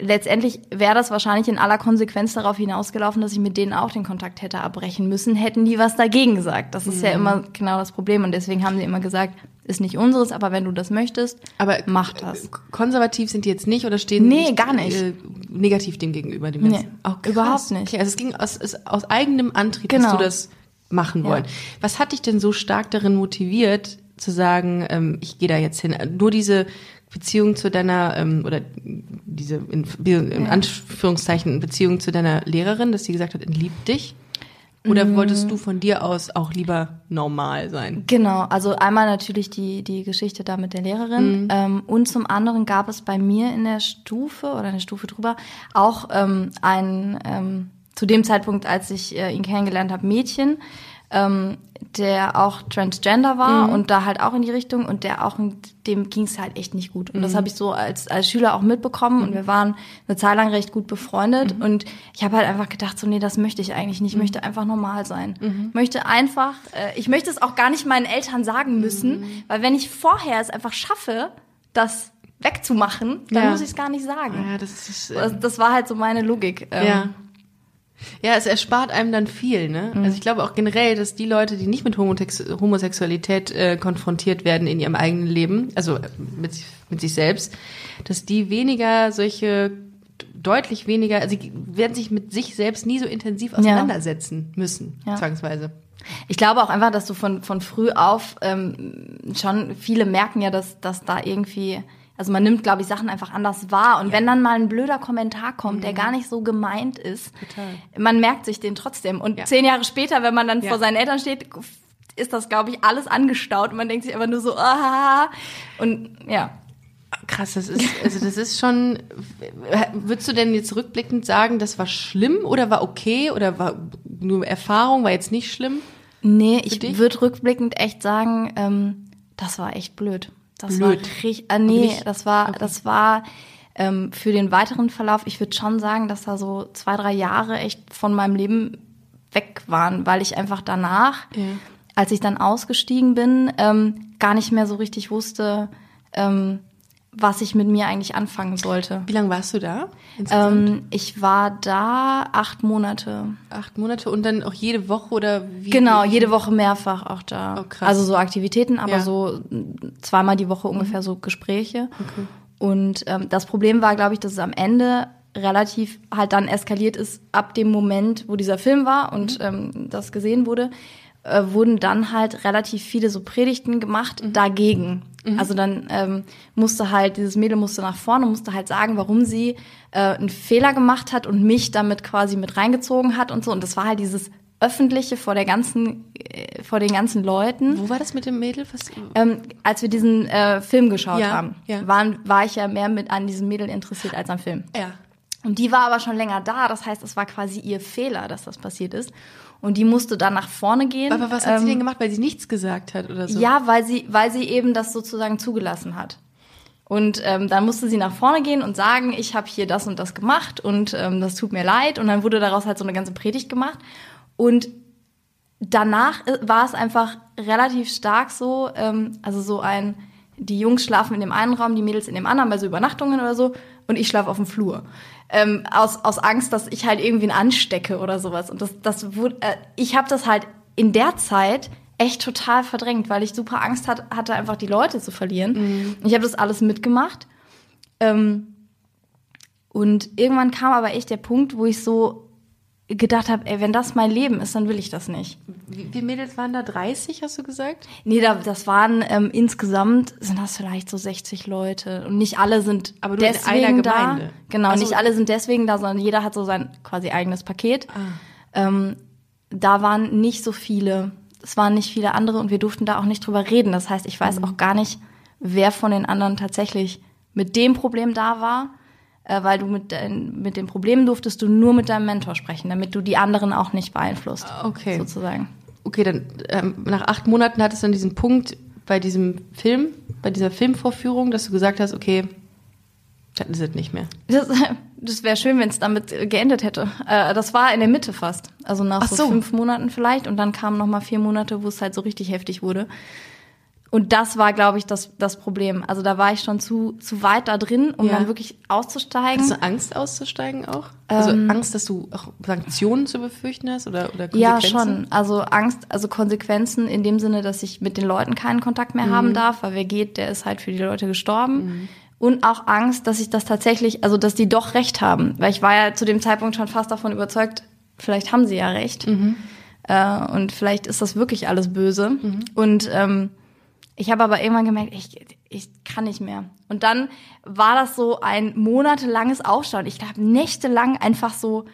letztendlich wäre das wahrscheinlich in aller Konsequenz darauf hinausgelaufen, dass ich mit denen auch den Kontakt hätte abbrechen müssen, hätten die was dagegen gesagt. Das ist ja Mhm. immer genau das Problem und deswegen haben sie immer gesagt, ist nicht unseres, aber wenn du das möchtest, Aber mach das. konservativ sind die jetzt nicht oder stehen Nee, nicht, gar nicht. Äh, negativ dem gegenüber, dem Nee, Ganzen? Oh, krass. überhaupt nicht. Okay, also es ging aus, aus eigenem Antrieb, Genau. dass du das machen wollen. Was hat dich denn so stark darin motiviert, zu sagen, ähm, ich gehe da jetzt hin. Nur diese Beziehung zu deiner, ähm, oder diese in, in. Anführungszeichen Beziehung zu deiner Lehrerin, dass sie gesagt hat, liebt dich? Oder Mhm. wolltest du von dir aus auch lieber normal sein? Genau, also einmal natürlich die, die Geschichte da mit der Lehrerin ähm, und zum anderen gab es bei mir in der Stufe oder in der Stufe drüber auch ähm, ein, ähm, zu dem Zeitpunkt, als ich äh, ihn kennengelernt habe, Mädchen, ähm, der auch Transgender war und da halt auch in die Richtung und der auch, dem ging es halt echt nicht gut. Und das habe ich so als, als Schüler auch mitbekommen und wir waren eine Zeit lang recht gut befreundet und ich habe halt einfach gedacht, so nee, das möchte ich eigentlich nicht. Ich möchte einfach normal sein. Ich möchte einfach, äh, ich möchte es auch gar nicht meinen Eltern sagen müssen, weil wenn ich vorher es einfach schaffe, das wegzumachen, dann Ja. muss ich es gar nicht sagen. Ja, das ist, äh, Das, das war halt so meine Logik. Ähm, Ja. Ja, es erspart einem dann viel, ne? Also ich glaube auch generell, dass die Leute, die nicht mit Homotex Homosexualität äh, konfrontiert werden in ihrem eigenen Leben, also äh, mit, sich- mit sich selbst, dass die weniger solche deutlich weniger, also die werden sich mit sich selbst nie so intensiv auseinandersetzen müssen, Ja. zwangsweise. Ich glaube auch einfach, dass du von, von früh auf ähm, schon, viele merken ja, dass, dass da irgendwie, also man nimmt, glaube ich, Sachen einfach anders wahr. Und wenn dann mal ein blöder Kommentar kommt, der gar nicht so gemeint ist, Mhm. Total. man merkt sich den trotzdem. Und Ja. zehn Jahre später, wenn man dann Ja. vor seinen Eltern steht, ist das, glaube ich, alles angestaut. Und man denkt sich einfach nur so, ah, und ja. Krass, das ist, also das ist schon, würdest du denn jetzt rückblickend sagen, das war schlimm oder war okay oder war nur Erfahrung, war jetzt nicht schlimm? Nee, ich würde rückblickend echt sagen, ähm, das war echt blöd. Das Blöd. war richtig, ah, nee, das war, das war ähm, für den weiteren Verlauf, ich würde schon sagen, dass da so zwei, drei Jahre echt von meinem Leben weg waren, weil ich einfach danach, Ja. als ich dann ausgestiegen bin, ähm, gar nicht mehr so richtig wusste, ähm, was ich mit mir eigentlich anfangen sollte. Wie lange warst du da? Ähm, ich war da acht Monate. Acht Monate und dann auch jede Woche oder wie? Genau, jede Woche mehrfach auch da. Oh. Also so Aktivitäten, aber Ja. Mhm. so zweimal die Woche ungefähr so Gespräche. Und ähm, das Problem war, glaube ich, dass es am Ende relativ halt dann eskaliert ist ab dem Moment, wo dieser Film war und ähm, das gesehen wurde, äh, wurden dann halt relativ viele so Predigten gemacht dagegen. Also dann ähm, musste halt, dieses Mädel musste nach vorne, musste halt sagen, warum sie äh, einen Fehler gemacht hat und mich damit quasi mit reingezogen hat und so. Und das war halt dieses öffentliche vor der ganzen, äh, vor den ganzen Leuten. Wo war das mit dem Mädel? Was, Ähm, als wir diesen äh, Film geschaut Ja, haben, ja. waren, war ich ja mehr mit an diesem Mädel interessiert als am Film. ja. Und die war aber schon länger da, das heißt, es war quasi ihr Fehler, dass das passiert ist. Und die musste dann nach vorne gehen. Aber was hat sie Ähm, denn gemacht, weil sie nichts gesagt hat oder so? Ja, weil sie, weil sie eben das sozusagen zugelassen hat. Und ähm, dann musste sie nach vorne gehen und sagen, ich habe hier das und das gemacht und ähm, das tut mir leid. Und dann wurde daraus halt so eine ganze Predigt gemacht. Und danach äh, war es einfach relativ stark so, ähm, also so ein, die Jungs schlafen in dem einen Raum, die Mädels in dem anderen, bei so Übernachtungen oder so, und ich schlafe auf dem Flur. Ähm, aus, aus Angst, dass ich halt irgendwen anstecke oder sowas. Und das, das wurde, äh, ich habe das halt in der Zeit echt total verdrängt, weil ich super Angst hat, hatte, einfach die Leute zu verlieren. Ich habe das alles mitgemacht. Ähm, und irgendwann kam aber echt der Punkt, wo ich so gedacht habe, ey, wenn das mein Leben ist, dann will ich das nicht. Wie, wie Mädels waren da? 30, hast du gesagt? Nee, da, das waren ähm, insgesamt sind das vielleicht so 60 Leute und nicht alle sind Aber nur in deswegen einer da. Gemeinde. Genau, Ach so. nicht alle sind deswegen da, sondern jeder hat so sein quasi eigenes Paket. Ah. Ähm, da waren nicht so viele, es waren nicht viele andere und wir durften da auch nicht drüber reden. Das heißt, ich Mhm. weiß auch gar nicht, wer von den anderen tatsächlich mit dem Problem da war, äh, weil du mit, dein, mit den Problemen durftest du nur mit deinem Mentor sprechen, damit du die anderen auch nicht beeinflusst. Okay. Sozusagen. Okay, dann ähm, nach acht Monaten hat es dann diesen Punkt bei diesem Film, bei dieser Filmvorführung, dass du gesagt hast, okay, das ist es nicht mehr. Das, das wäre schön, wenn es damit geendet hätte. Äh, das war in der Mitte fast. Also nach Ach so. so. fünf Monaten vielleicht. Und dann kamen noch mal vier Monate, wo es halt so richtig heftig wurde. Und das war, glaube ich, das, das Problem. Also da war ich schon zu, zu weit da drin, um Ja. dann wirklich auszusteigen. Hast du Angst auszusteigen auch? Also Angst, dass du auch Sanktionen zu befürchten hast oder, oder Ja, Konsequenzen? schon. Also Angst, also Konsequenzen in dem Sinne, dass ich mit den Leuten keinen Kontakt mehr Mhm. haben darf, weil wer geht, der ist halt für die Leute gestorben. Und auch Angst, dass ich das tatsächlich, also dass die doch recht haben. Weil ich war ja zu dem Zeitpunkt schon fast davon überzeugt, vielleicht haben sie ja recht. Mhm. Äh, und vielleicht ist das wirklich alles böse. Und ähm, Ich habe aber irgendwann gemerkt, ich, ich kann nicht mehr. Und dann war das so ein monatelanges Aufschauen. Ich habe nächtelang einfach so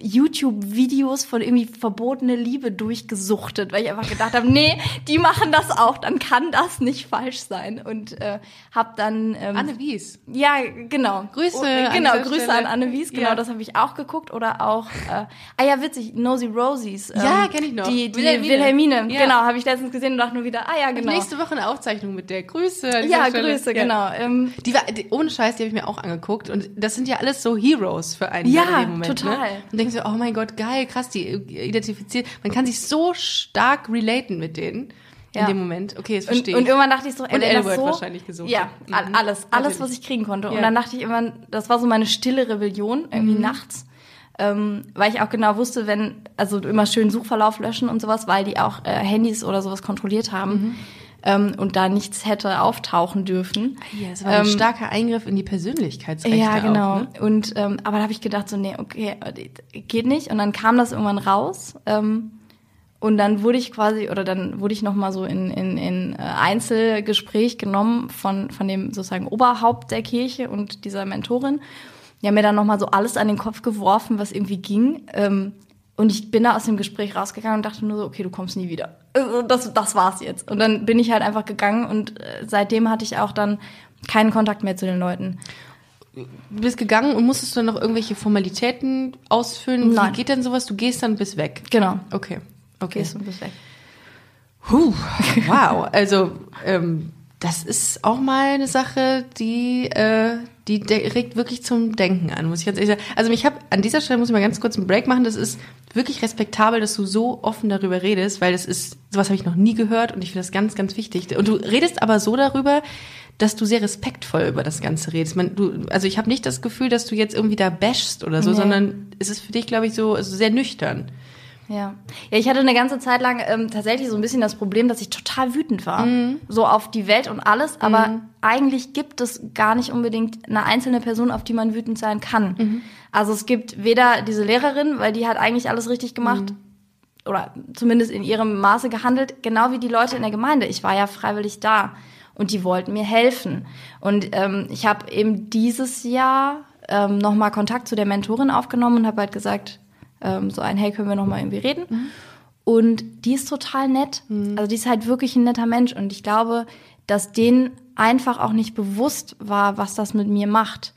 YouTube-Videos von irgendwie verbotene Liebe durchgesuchtet, weil ich einfach gedacht habe, nee, die machen das auch, dann kann das nicht falsch sein. Und äh, habe dann ähm, Anne Wies. Ja, genau. Grüße Oh, an genau, Grüße Stelle. an Anne Wies, genau, Ja. das habe ich auch geguckt. Oder auch, äh, ah ja, witzig, Nosy Rosies. Ähm, Ja, kenn ich noch. Die, die Wilhelmine. Wilhelmine, Ja. genau, habe ich letztens gesehen und dachte nur wieder, ah ja, genau. Nächste Woche eine Aufzeichnung mit der. Grüße. ja, Stelle. Grüße, Ja. genau. Ähm, Die war, die, ohne Scheiß, die habe ich mir auch angeguckt. Und das sind ja alles so Heroes für einen Ja, in dem Moment. total. Ne? Und denkst du, oh mein Gott, geil, krass, die identifiziert. Man kann sich so stark relaten mit denen in Ja. dem Moment. Okay, das und, verstehe und ich. irgendwann dachte ich so, ey, Und L-Word so, wahrscheinlich gesucht. Ja, Mhm. all- alles, alles, Natürlich. was ich kriegen konnte. Ja. Und dann dachte ich immer, das war so meine stille Rebellion, irgendwie Mhm. nachts. Ähm, weil ich auch genau wusste, wenn, also immer schön Suchverlauf löschen und sowas, weil die auch äh, Handys oder sowas kontrolliert haben Mhm. Ähm, und da nichts hätte auftauchen dürfen. ja, das war ein ähm, starker Eingriff in die Persönlichkeitsrechte Ja, genau. Auch, ne? Und ähm, aber da habe ich gedacht so, nee, okay, geht nicht. Und dann kam das irgendwann raus. Ähm, und dann wurde ich quasi, oder dann wurde ich nochmal so in, in, in äh, Einzelgespräch genommen von, von dem sozusagen Oberhaupt der Kirche und dieser Mentorin. Die haben mir dann nochmal so alles an den Kopf geworfen, was irgendwie ging. Ähm, und ich bin da aus dem Gespräch rausgegangen und dachte nur so, okay, du kommst nie wieder. Also Das, das war's jetzt. Und dann bin ich halt einfach gegangen und äh, seitdem hatte ich auch dann keinen Kontakt mehr zu den Leuten. Du bist gegangen und musstest du dann noch irgendwelche Formalitäten ausfüllen? Nein. Wie geht denn sowas? Du gehst dann bis weg. Genau. Okay. Okay. Gehst und bist weg. Huh, wow. Also ähm, das ist auch mal eine Sache, die äh, die regt wirklich zum Denken an, muss ich ganz ehrlich sagen. Also ich habe an dieser Stelle muss ich mal ganz kurz einen Break machen. Das ist wirklich respektabel, dass du so offen darüber redest, weil das ist sowas habe ich noch nie gehört und ich finde das ganz ganz wichtig. Und du redest aber so darüber, dass du sehr respektvoll über das Ganze redest. Man, du, also ich habe nicht das Gefühl, dass du jetzt irgendwie da bashst oder so, Nee. sondern es ist für dich, glaube ich, so also sehr nüchtern. Ja. Ja, ich hatte eine ganze Zeit lang ähm, tatsächlich so ein bisschen das Problem, dass ich total wütend war. So auf die Welt und alles, aber eigentlich gibt es gar nicht unbedingt eine einzelne Person, auf die man wütend sein kann. Also es gibt weder diese Lehrerin, weil die hat eigentlich alles richtig gemacht. Oder zumindest in ihrem Maße gehandelt, genau wie die Leute in der Gemeinde. Ich war ja freiwillig da und die wollten mir helfen. Und ähm, ich habe eben dieses Jahr ähm, nochmal Kontakt zu der Mentorin aufgenommen und habe halt gesagt, ähm, so ein, hey, können wir nochmal irgendwie reden? Und die ist total nett. Also die ist halt wirklich ein netter Mensch. Und ich glaube, dass denen einfach auch nicht bewusst war, was das mit mir macht.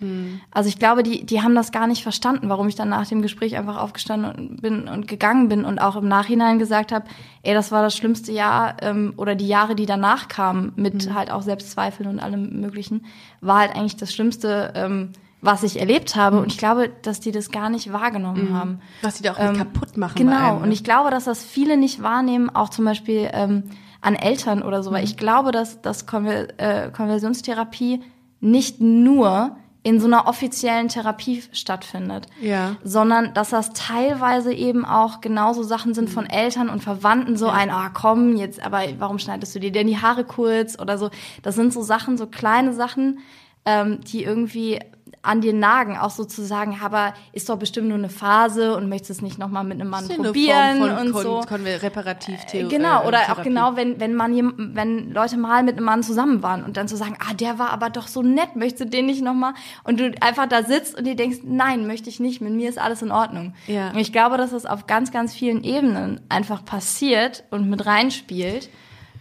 Also ich glaube, die, die haben das gar nicht verstanden, warum ich dann nach dem Gespräch einfach aufgestanden bin und gegangen bin und auch im Nachhinein gesagt habe, ey, das war das schlimmste Jahr ähm, oder die Jahre, die danach kamen, mit halt auch Selbstzweifeln und allem Möglichen, war halt eigentlich das Schlimmste, ähm, was ich erlebt habe. Und ich glaube, dass die das gar nicht wahrgenommen haben. Was die da auch mit kaputt machen. Genau, einem, ne? und ich glaube, dass das viele nicht wahrnehmen, auch zum Beispiel ähm, an Eltern oder so, Mhm. weil ich glaube, dass, dass Konver äh, Konversionstherapie nicht nur in so einer offiziellen Therapie stattfindet, Ja. sondern dass das teilweise eben auch genauso Sachen sind Mhm. von Eltern und Verwandten, so ein, ah komm, jetzt, aber warum schneidest du dir denn die Haare kurz oder so. Das sind so Sachen, so kleine Sachen, ähm, die irgendwie an dir nagen, auch so zu sagen, aber ist doch bestimmt nur eine Phase und möchtest es nicht nochmal mit einem Mann probieren Form von und so. Konver Reparativtheorie. Genau, äh, oder auch Therapie. genau, wenn, wenn man jem- wenn Leute mal mit einem Mann zusammen waren und dann zu sagen, ah, der war aber doch so nett, möchtest du den nicht nochmal? Und du einfach da sitzt und dir denkst, nein, möchte ich nicht, mit mir ist alles in Ordnung. Ja. Und ich glaube, dass das auf ganz, ganz vielen Ebenen einfach passiert und mit reinspielt.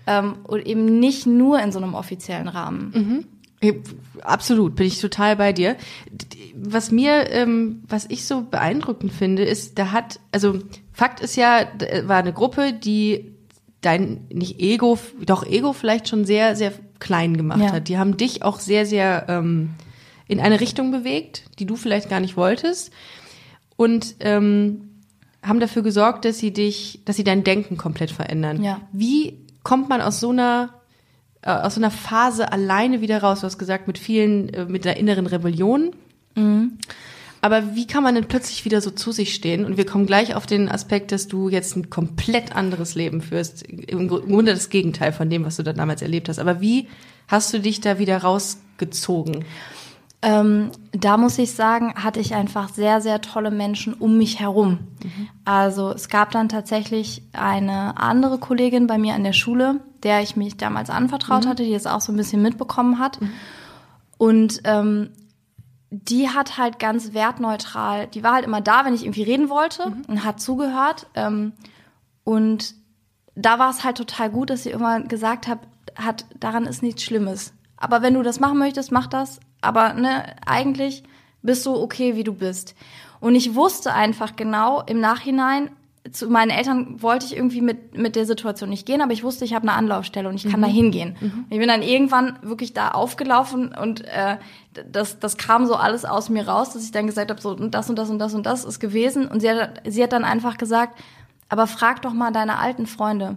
Ähm, und eben nicht nur in so einem offiziellen Rahmen. Ja, Absolut, bin ich total bei dir. Was mir, ähm, was ich so beeindruckend finde, ist, da hat, also Fakt ist ja, war eine Gruppe, die dein, nicht Ego, doch Ego vielleicht schon sehr, sehr klein gemacht Ja. hat. Die haben dich auch sehr, sehr ähm, in eine Richtung bewegt, die du vielleicht gar nicht wolltest. Und ähm, haben dafür gesorgt, dass sie dich, dass sie dein Denken komplett verändern. Ja. Wie kommt man aus so einer aus so einer Phase alleine wieder raus. Du hast gesagt, mit vielen, äh, mit einer inneren Rebellion. Aber wie kann man denn plötzlich wieder so zu sich stehen? Und wir kommen gleich auf den Aspekt, dass du jetzt ein komplett anderes Leben führst. Im Grunde das Gegenteil von dem, was du da damals erlebt hast. Aber wie hast du dich da wieder rausgezogen? Ähm, da muss ich sagen, hatte ich einfach sehr, sehr tolle Menschen um mich herum. Also es gab dann tatsächlich eine andere Kollegin bei mir an der Schule, der ich mich damals anvertraut hatte, die es auch so ein bisschen mitbekommen hat. Und ähm, die hat halt ganz wertneutral, die war halt immer da, wenn ich irgendwie reden wollte und hat zugehört. Ähm, und da war es halt total gut, dass sie irgendwann gesagt hat, hat, daran ist nichts Schlimmes. Aber wenn du das machen möchtest, mach das. Aber ne, eigentlich bist du okay, wie du bist. Und ich wusste einfach genau im Nachhinein, zu meinen Eltern wollte ich irgendwie mit, mit der Situation nicht gehen, aber ich wusste, ich habe eine Anlaufstelle und ich kann da hingehen. Und Ich bin dann irgendwann wirklich da aufgelaufen und äh, das, das kam so alles aus mir raus, dass ich dann gesagt habe, so und das und das und das und das ist gewesen. Und sie hat, sie hat dann einfach gesagt, aber frag doch mal deine alten Freunde.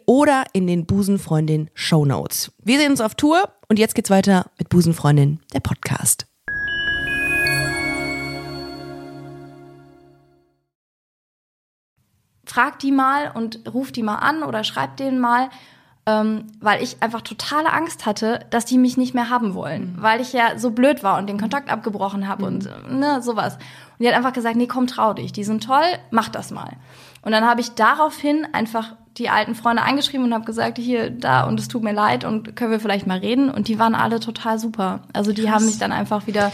oder in den Busenfreundin Show Notes. Wir sehen uns auf Tour und jetzt geht's weiter mit Busenfreundin, der Podcast. frag die mal und ruf die mal an oder schreib denen mal, ähm, weil ich einfach totale Angst hatte, dass die mich nicht mehr haben wollen, weil ich ja so blöd war und den Kontakt abgebrochen habe und ne, sowas. Und die hat einfach gesagt, nee, komm, trau dich, die sind toll, mach das mal. Und dann habe ich daraufhin einfach die alten Freunde angeschrieben und habe gesagt, hier, da und es tut mir leid und können wir vielleicht mal reden und die waren alle total super. Also die haben mich dann einfach wieder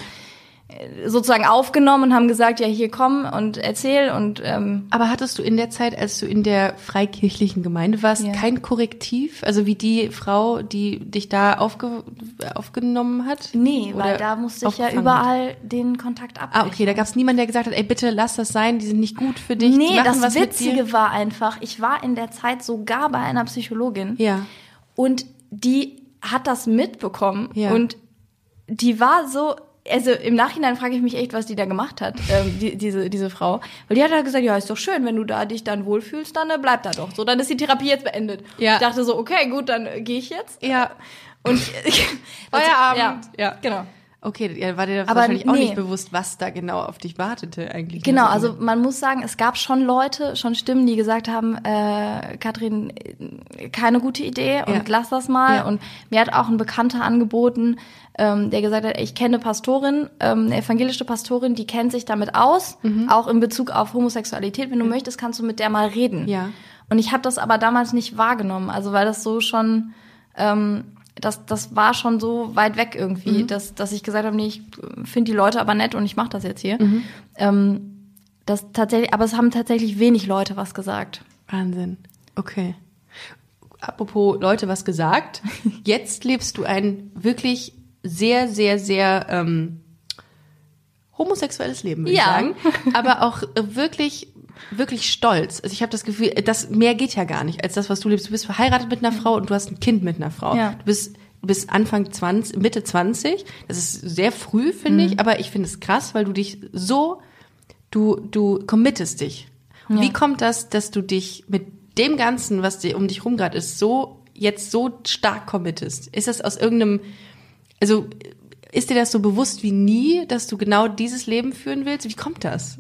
sozusagen aufgenommen und haben gesagt, ja, hier komm und erzähl und ähm, Aber hattest du in der Zeit, als du in der freikirchlichen Gemeinde warst, Ja. kein Korrektiv? Also wie die Frau, die dich da aufge aufgenommen hat? Nee, weil da musste ich ja überall den Kontakt abbrechen. Ah, okay, da gab es niemanden, der gesagt hat, ey, bitte lass das sein, die sind nicht gut für dich. Nee, das. Witzige war einfach, ich war in der Zeit sogar bei einer Psychologin Ja. und die hat das mitbekommen Ja. und die war so, also im Nachhinein frage ich mich echt, was die da gemacht hat, ähm, die, diese, diese Frau. Weil die hat halt gesagt, ja, ist doch schön, wenn du da dich dann wohlfühlst, dann äh, bleib da doch. So, dann ist die Therapie jetzt beendet. Ja. Ich dachte so, okay, gut, dann äh, gehe ich jetzt. Ja. Und Feierabend. Ja, genau. Okay, ja, war dir Aber wahrscheinlich auch nee. nicht bewusst, was da genau auf dich wartete eigentlich. Genau, Also, also man muss sagen, es gab schon Leute, schon Stimmen, die gesagt haben, äh, Katrin, keine gute Idee und Ja. lass das mal. Ja. Und mir hat auch ein Bekannter angeboten, ähm, der gesagt hat, ich kenne eine Pastorin, ähm, eine evangelische Pastorin, die kennt sich damit aus, Mhm. auch in Bezug auf Homosexualität. Wenn du möchtest, kannst du mit der mal reden. Ja. Und ich habe das aber damals nicht wahrgenommen, also weil das so schon, ähm, das, das war schon so weit weg irgendwie, Mhm. dass, dass ich gesagt habe, nee, ich finde die Leute aber nett und ich mache das jetzt hier. Mhm. Ähm, das tatsächlich, aber es haben tatsächlich wenig Leute was gesagt. Wahnsinn. Okay. Apropos Leute, was gesagt. Jetzt lebst du ein wirklich sehr, sehr, sehr ähm, homosexuelles Leben, würde Ja. ich sagen. Aber auch äh, wirklich, wirklich stolz. Also ich habe das Gefühl, das mehr geht ja gar nicht als das, was du lebst. Du bist verheiratet mit einer Frau und du hast ein Kind mit einer Frau. Ja. Du bist du bist Anfang 20, Mitte 20. Das ist sehr früh, finde Mhm. ich, aber ich finde es krass, weil du dich so, du, du committest dich. Und wie kommt das, dass du dich mit dem Ganzen, was dir um dich rum gerade ist, so jetzt so stark committest? Ist das aus irgendeinem, also ist dir das so bewusst wie nie, dass du genau dieses Leben führen willst? Wie kommt das?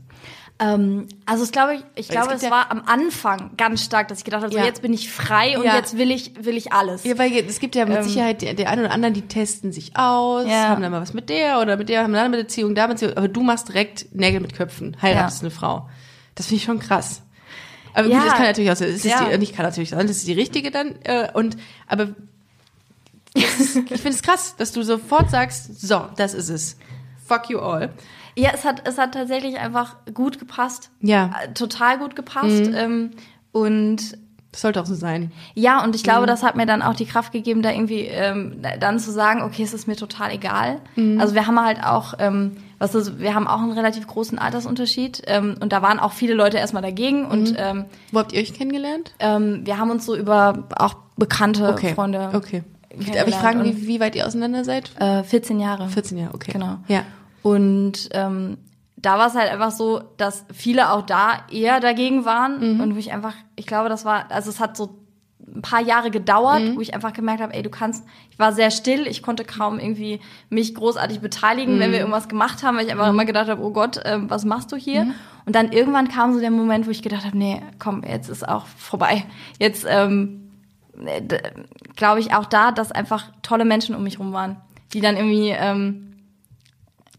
Ähm, also es glaube ich, ich glaube, es es, ja- war am Anfang ganz stark, dass ich gedacht habe, so Ja. jetzt bin ich frei und Ja. jetzt will ich, will ich alles. Ja, weil es gibt ja mit Ähm. Sicherheit der, der eine oder anderen, die testen sich aus, haben dann mal was mit der oder mit der, haben dann eine Beziehung, da Beziehung, aber du machst direkt Nägel mit Köpfen, heiratest eine Frau. Das finde ich schon krass. Aber gut, das kann natürlich auch sein, es ist die, nicht kann natürlich sein, das ist die richtige dann, äh, und, aber ich finde es krass, dass du sofort sagst, so, das ist es. Fuck you all. Ja, es hat, es hat tatsächlich einfach gut gepasst. Ja. Äh, Total gut gepasst. Ähm, und Das sollte auch so sein. ja, und ich glaube, Mhm. das hat mir dann auch die Kraft gegeben, da irgendwie ähm, dann zu sagen, okay, es ist mir total egal. Mhm. Also wir haben halt auch, ähm, was ist, wir haben auch einen relativ großen Altersunterschied ähm, und da waren auch viele Leute erstmal dagegen und Mhm. ähm, Wo habt ihr euch kennengelernt? ähm, wir haben uns so über auch bekannte Okay. Freunde. Okay. Aber ich kennengelernt frage, und- wie, wie weit ihr auseinander seid? Äh, 14 Jahre. 14 Jahre, okay. Genau. Ja. Und ähm, da war es halt einfach so, dass viele auch da eher dagegen waren Mhm. und wo ich einfach, ich glaube, das war, also es hat so ein paar Jahre gedauert, Mhm. wo ich einfach gemerkt habe, ey, du kannst, ich war sehr still, ich konnte kaum irgendwie mich großartig beteiligen, Mhm. wenn wir irgendwas gemacht haben, weil ich einfach immer gedacht habe, oh Gott, ähm, was machst du hier? Mhm. Und dann irgendwann kam so der Moment, wo ich gedacht habe, nee, komm, jetzt ist auch vorbei. Jetzt ähm, glaube ich auch da, dass einfach tolle Menschen um mich rum waren, die dann irgendwie ähm,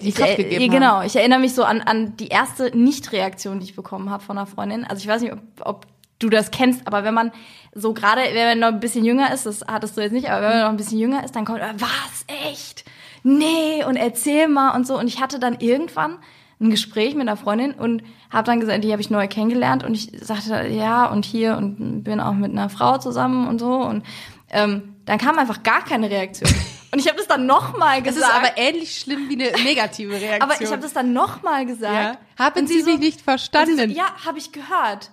Die ich, Kraft gegeben haben. genau, ich erinnere mich so an, an die erste Nicht-Reaktion, die ich bekommen habe von einer Freundin. Also ich weiß nicht, ob, ob du das kennst, aber wenn man so gerade, wenn man noch ein bisschen jünger ist, das hattest du jetzt nicht, aber wenn man noch ein bisschen jünger ist, dann kommt, äh, was, echt? Nee, und erzähl mal und so. Und ich hatte dann irgendwann ein Gespräch mit einer Freundin und habe dann gesagt, die habe ich neu kennengelernt und ich sagte, ja, und hier und bin auch mit einer Frau zusammen und so. Und ähm, dann kam einfach gar keine Reaktion. Und ich habe das dann nochmal Das gesagt. ist aber ähnlich schlimm wie eine negative Reaktion. Aber ich habe das dann nochmal gesagt. Ja. Haben Und Sie mich nicht verstanden? sie So, ja, habe ich gehört.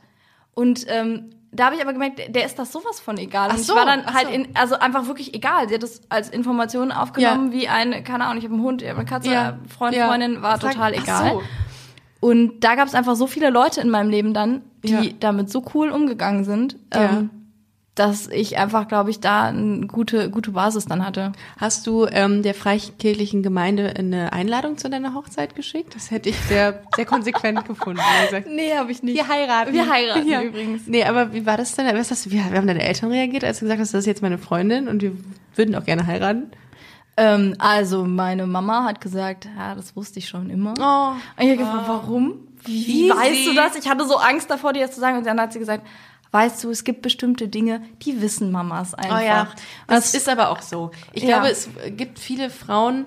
Und ähm, da habe ich aber gemerkt, der- ist das sowas von egal. Ach Und so, ich war dann halt so. in, also einfach wirklich egal. Sie hat das als Information aufgenommen, wie eine, keine Ahnung, ich habe einen Hund, ich habe eine Katze, Ja. Freund, Ja. Freundin, war Frag- total Ach egal. so. Und da gab es einfach so viele Leute in meinem Leben dann, die Ja. damit so cool umgegangen sind, Ja. ähm, dass ich einfach, glaube ich, da eine gute, gute Basis dann hatte. Hast du ähm, der freikirchlichen Gemeinde eine Einladung zu deiner Hochzeit geschickt? Das hätte ich sehr, sehr konsequent gefunden. Gesagt, Nee, habe ich nicht. wir heiraten. Wir heiraten ja. übrigens. Nee, aber wie war das denn? Was hast du, wie, wie haben deine Eltern reagiert, als du gesagt hast, das ist jetzt meine Freundin und wir würden auch gerne heiraten? Ähm, also meine Mama hat gesagt, ja, das wusste ich schon immer. Oh. Und ich habe gefragt, warum? Wie, Wie weißt du das? Ich hatte so Angst davor, dir das zu sagen. Und dann hat sie gesagt, weißt du, es gibt bestimmte Dinge, die wissen Mamas einfach. Oh ja, Und das ist aber auch so. Ich Ja. glaube, es gibt viele Frauen,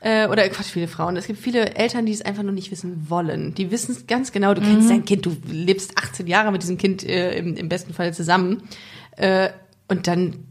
äh, oder Quatsch, viele Frauen, es gibt viele Eltern, die es einfach nur nicht wissen wollen. Die wissen es ganz genau, du Mhm. kennst dein Kind, du lebst 18 Jahre mit diesem Kind äh, im, im besten Fall zusammen. Äh, und dann,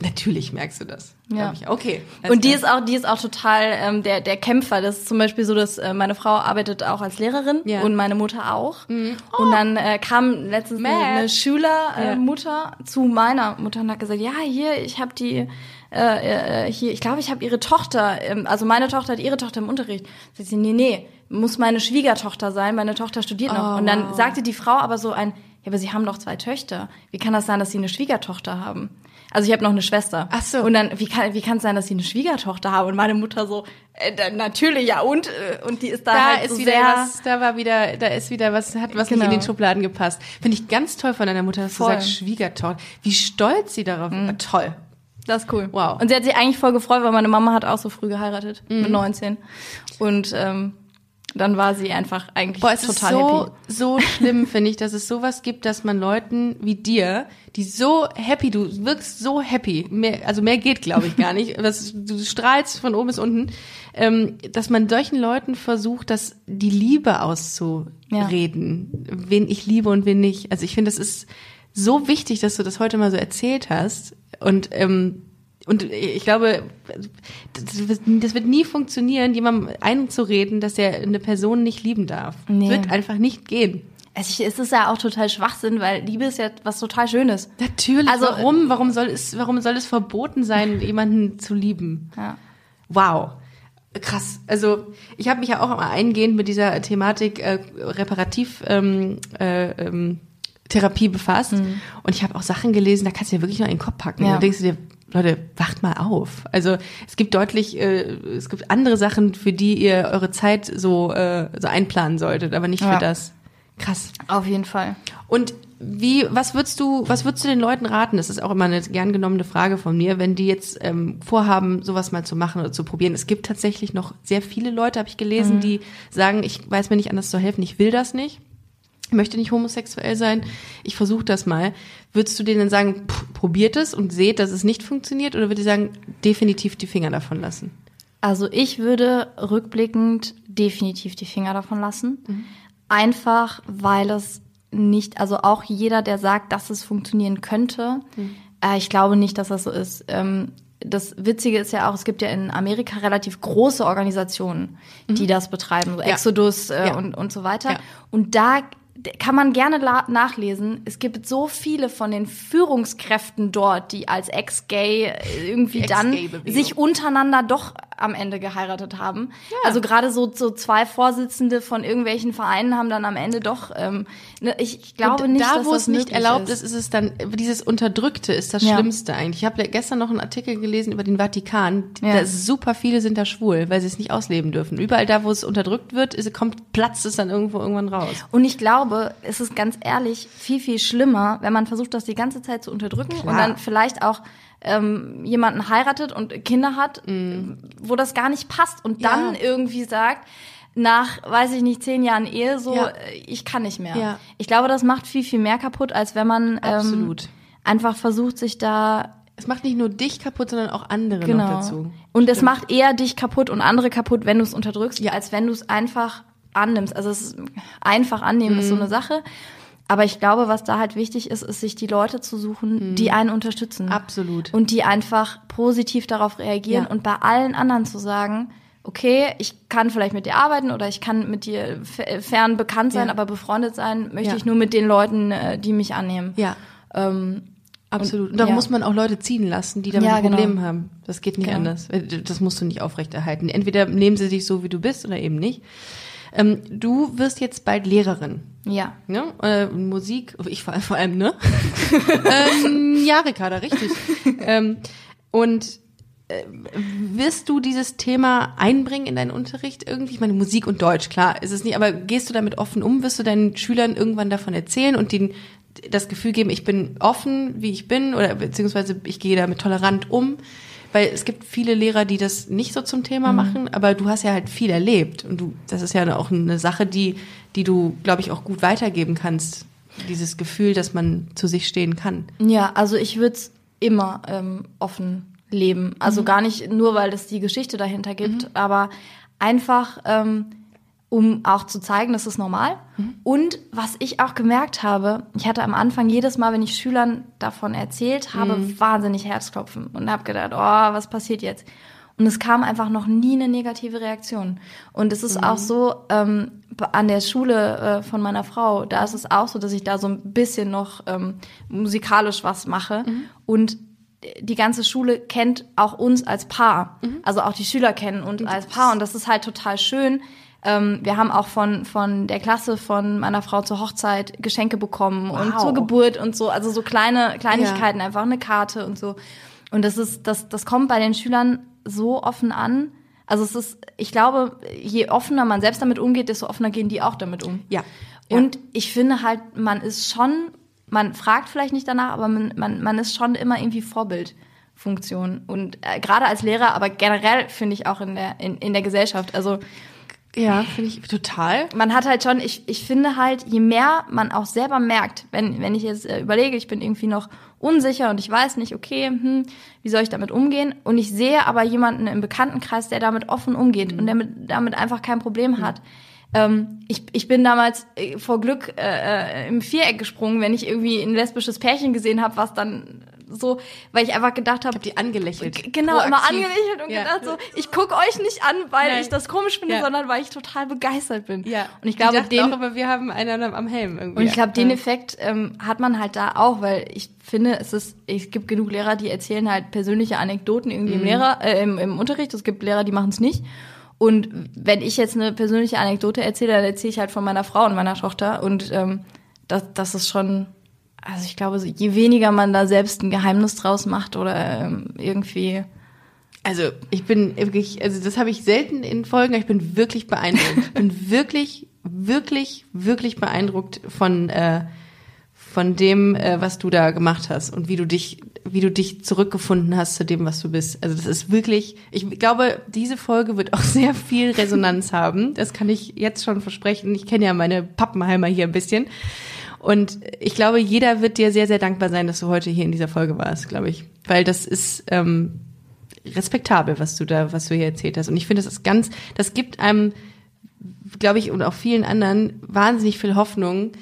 natürlich merkst du das. Ja. Ich. Okay. Und die ist auch, die ist auch total ähm, der der Kämpfer. Das ist zum Beispiel so, dass äh, meine Frau arbeitet auch als Lehrerin Ja. und meine Mutter auch. Und dann äh, kam letztens eine, eine. Schülermutter äh, Mutter zu meiner Mutter und hat gesagt, ja hier, ich habe die äh, äh, hier, ich glaube, ich habe ihre Tochter, ähm, also meine Tochter hat ihre Tochter im Unterricht. Sagt sie, nee, nee, muss meine Schwiegertochter sein, meine Tochter studiert noch. Oh, und dann wow. sagte die Frau aber so ein, ja, aber sie haben doch zwei Töchter. Wie kann das sein, dass sie eine Schwiegertochter haben? Also ich habe noch eine Schwester. Ach so. Und dann, wie kann wie kann es sein, dass sie eine Schwiegertochter haben? Und meine Mutter so, äh, natürlich, ja und äh, und die ist da, da halt ist so wieder sehr, was, da war wieder, da ist wieder was, hat was nicht Genau. in den Schubladen gepasst. Finde ich ganz toll von deiner Mutter, dass Voll. du sagst, Schwiegertochter. Wie stolz sie darauf war. Toll. Das ist cool. Wow. Und sie hat sich eigentlich voll gefreut, weil meine Mama hat auch so früh geheiratet, Mhm. mit 19. Und ähm, dann war sie einfach eigentlich Boah, es ist total so, happy. so schlimm, finde ich, dass es sowas gibt, dass man Leuten wie dir, die so happy, du wirkst so happy, mehr, also mehr geht, glaube ich, gar nicht, das, du strahlst von oben bis unten, ähm, dass man solchen Leuten versucht, dass die Liebe auszureden, wen ich liebe und wen nicht. Also ich finde, das ist so wichtig, dass du das heute mal so erzählt hast und ähm, und ich glaube, das wird, nie funktionieren, jemandem einzureden, dass er eine Person nicht lieben darf. Nee. Wird einfach nicht gehen. Es ist- es ist ja auch total Schwachsinn, weil Liebe ist ja was total Schönes. Natürlich. Also- warum? Warum soll es? Warum soll es verboten sein, jemanden zu lieben? Ja. Wow. Krass. Also ich habe mich ja auch mal eingehend mit dieser Thematik äh, Reparativ ähm, äh, ähm, Therapie befasst und ich habe auch Sachen gelesen, da kannst du dir wirklich noch in den Kopf packen. Ja. Da denkst du dir, Leute, wacht mal auf. Also es gibt deutlich, äh, es gibt andere Sachen, für die ihr eure Zeit so äh, so einplanen solltet, aber nicht Ja. für das. Krass. Auf jeden Fall. Und wie, was würdest du, was würdest du den Leuten raten? Das ist auch immer eine gern genommene Frage von mir, wenn die jetzt ähm, vorhaben, sowas mal zu machen oder zu probieren. Es gibt tatsächlich noch sehr viele Leute, habe ich gelesen, Mhm. die sagen, ich weiß mir nicht anders zu helfen, ich will das nicht. Ich möchte nicht homosexuell sein, ich versuche das mal. Würdest du denen dann sagen, pff, probiert es und seht, dass es nicht funktioniert, oder würdest du sagen, definitiv die Finger davon lassen? Also ich würde rückblickend definitiv die Finger davon lassen. Einfach, weil es nicht, also auch jeder, der sagt, dass es funktionieren könnte, äh, ich glaube nicht, dass das so ist. Ähm, das Witzige ist ja auch, es gibt ja in Amerika relativ große Organisationen, die das betreiben, so Ja. Exodus äh, Ja. und, und so weiter. Ja. Und da kann man gerne nachlesen. Es gibt so viele von den Führungskräften dort, die als Ex-Gay äh, irgendwie dann sich untereinander doch am Ende geheiratet haben. Also gerade so, so zwei Vorsitzende von irgendwelchen Vereinen haben dann am Ende doch, ähm, ne, ich, ich glaube Und nicht, da, dass wo das es nicht erlaubt ist, ist es dann, dieses Unterdrückte ist das Ja. Schlimmste eigentlich. Ich habe gestern noch einen Artikel gelesen über den Vatikan. Ja. Da ist super viele sind da schwul, weil sie es nicht ausleben dürfen. Überall da, wo es unterdrückt wird, ist, kommt, platzt es dann irgendwo irgendwann raus. Und ich glaube, es ist ganz ehrlich viel, viel schlimmer, wenn man versucht, das die ganze Zeit zu unterdrücken Klar. und dann vielleicht auch ähm, jemanden heiratet und Kinder hat, wo das gar nicht passt und dann Mm. Ja. irgendwie sagt, nach, weiß ich nicht, zehn Jahren Ehe, so, Ja. äh, ich kann nicht mehr. Ja. Ich glaube, das macht viel, viel mehr kaputt, als wenn man ähm, Absolut. einfach versucht, sich da Es macht nicht nur dich kaputt, sondern auch andere noch Genau. dazu. Und es macht eher dich kaputt und andere kaputt, wenn du es unterdrückst, Ja. als wenn du es einfach annimmst. Also es ist einfach annehmen ist so Mhm. eine Sache. Aber ich glaube, was da halt wichtig ist, ist, sich die Leute zu suchen, die einen unterstützen. Mhm. Absolut. Und die einfach positiv darauf reagieren Ja. und bei allen anderen zu sagen, okay, ich kann vielleicht mit dir arbeiten oder ich kann mit dir fern bekannt sein, Ja. aber befreundet sein möchte Ja. ich nur mit den Leuten, äh, die mich annehmen. Ja, Ähm, absolut. Und, da ja. muss man auch Leute ziehen lassen, die damit Ja, genau. Problem haben. Das geht nicht Genau. anders. Das musst du nicht aufrechterhalten. Entweder nehmen sie dich so, wie du bist, oder eben nicht. Ähm, du wirst jetzt bald Lehrerin. ja. Ne? Äh, Musik, ich vor, vor allem, ne? ähm, ja, Ricarda, richtig. ähm, und äh, wirst du dieses Thema einbringen in deinen Unterricht irgendwie? Ich meine, Musik und Deutsch, klar, ist es nicht, aber gehst du damit offen um? Wirst du deinen Schülern irgendwann davon erzählen und denen das Gefühl geben, ich bin offen, wie ich bin, oder beziehungsweise ich gehe damit tolerant um? Weil es gibt viele Lehrer, die das nicht so zum Thema machen, aber du hast ja halt viel erlebt und du, das ist ja auch eine Sache, die, die du, glaube ich, auch gut weitergeben kannst. Dieses Gefühl, dass man zu sich stehen kann. Ja, also ich würde es immer ähm, offen leben. Also gar nicht nur, weil es die Geschichte dahinter gibt, aber einfach, ähm, um auch zu zeigen, das ist normal. Und was ich auch gemerkt habe, ich hatte am Anfang jedes Mal, wenn ich Schülern davon erzählt habe, wahnsinnig Herzklopfen und habe gedacht, oh, was passiert jetzt? Und es kam einfach noch nie eine negative Reaktion. Und es ist auch so, ähm, an der Schule äh, von meiner Frau, da ist es auch so, dass ich da so ein bisschen noch ähm, musikalisch was mache. Und die ganze Schule kennt auch uns als Paar. Also auch die Schüler kennen uns als Paar. Und das ist halt total schön. Ähm, wir haben auch von, von der Klasse von meiner Frau zur Hochzeit Geschenke bekommen und Wow. zur Geburt und so. Also so kleine Kleinigkeiten, einfach eine Karte und so. Und das ist, das, das kommt bei den Schülern so offen an. Also es ist, ich glaube, je offener man selbst damit umgeht, desto offener gehen die auch damit um. Ja. Ja. Und ich finde halt, man ist schon, man fragt vielleicht nicht danach, aber man, man, man ist schon immer irgendwie Vorbildfunktion. Und äh, gerade als Lehrer, aber generell finde ich auch in der, in, in der Gesellschaft. Also Ja, finde ich total. man hat halt schon, ich, ich finde halt, je mehr man auch selber merkt, wenn, wenn ich jetzt äh, überlege, ich bin irgendwie noch unsicher und ich weiß nicht, okay, hm, wie soll ich damit umgehen? Und ich sehe aber jemanden im Bekanntenkreis, der damit offen umgeht und der mit, damit einfach kein Problem hat. Ähm, ich, ich bin damals äh, vor Glück äh, äh, im Viereck gesprungen, wenn ich irgendwie ein lesbisches Pärchen gesehen habe, was dann so, weil ich einfach gedacht habe, Ich habe die angelächelt. Genau, immer Proaktiv. angelächelt und Ja. gedacht so, ich gucke euch nicht an, weil Nein. ich das komisch finde, Ja. sondern weil ich total begeistert bin. Ja. Und ich glaube, den, auch, aber wir haben einen am Helm irgendwie. und ich glaube, den. Effekt ähm, hat man halt da auch, weil ich finde, es ist, es gibt genug Lehrer, die erzählen halt persönliche Anekdoten irgendwie Mhm. im Lehrer, äh, im, im Unterricht. Es gibt Lehrer, die machen es nicht. Und wenn ich jetzt eine persönliche Anekdote erzähle, dann erzähle ich halt von meiner Frau und meiner Tochter. Und ähm, das, das ist schon, also ich glaube, je weniger man da selbst ein Geheimnis draus macht oder ähm, irgendwie Also ich bin wirklich, also das habe ich selten in Folgen, aber ich bin wirklich beeindruckt. Ich bin wirklich, wirklich, wirklich beeindruckt von, äh, von dem, äh, was du da gemacht hast und wie du dich, wie du dich zurückgefunden hast zu dem, was du bist. Also das ist wirklich, ich glaube, diese Folge wird auch sehr viel Resonanz haben. Das kann ich jetzt schon versprechen. Ich kenne ja meine Pappenheimer hier ein bisschen. Und ich glaube, jeder wird dir sehr, sehr dankbar sein, dass du heute hier in dieser Folge warst, glaube ich. Weil das ist ähm, respektabel, was du da, was du hier erzählt hast. Und ich finde, das ist ganz, das gibt einem, glaube ich, und auch vielen anderen wahnsinnig viel Hoffnung,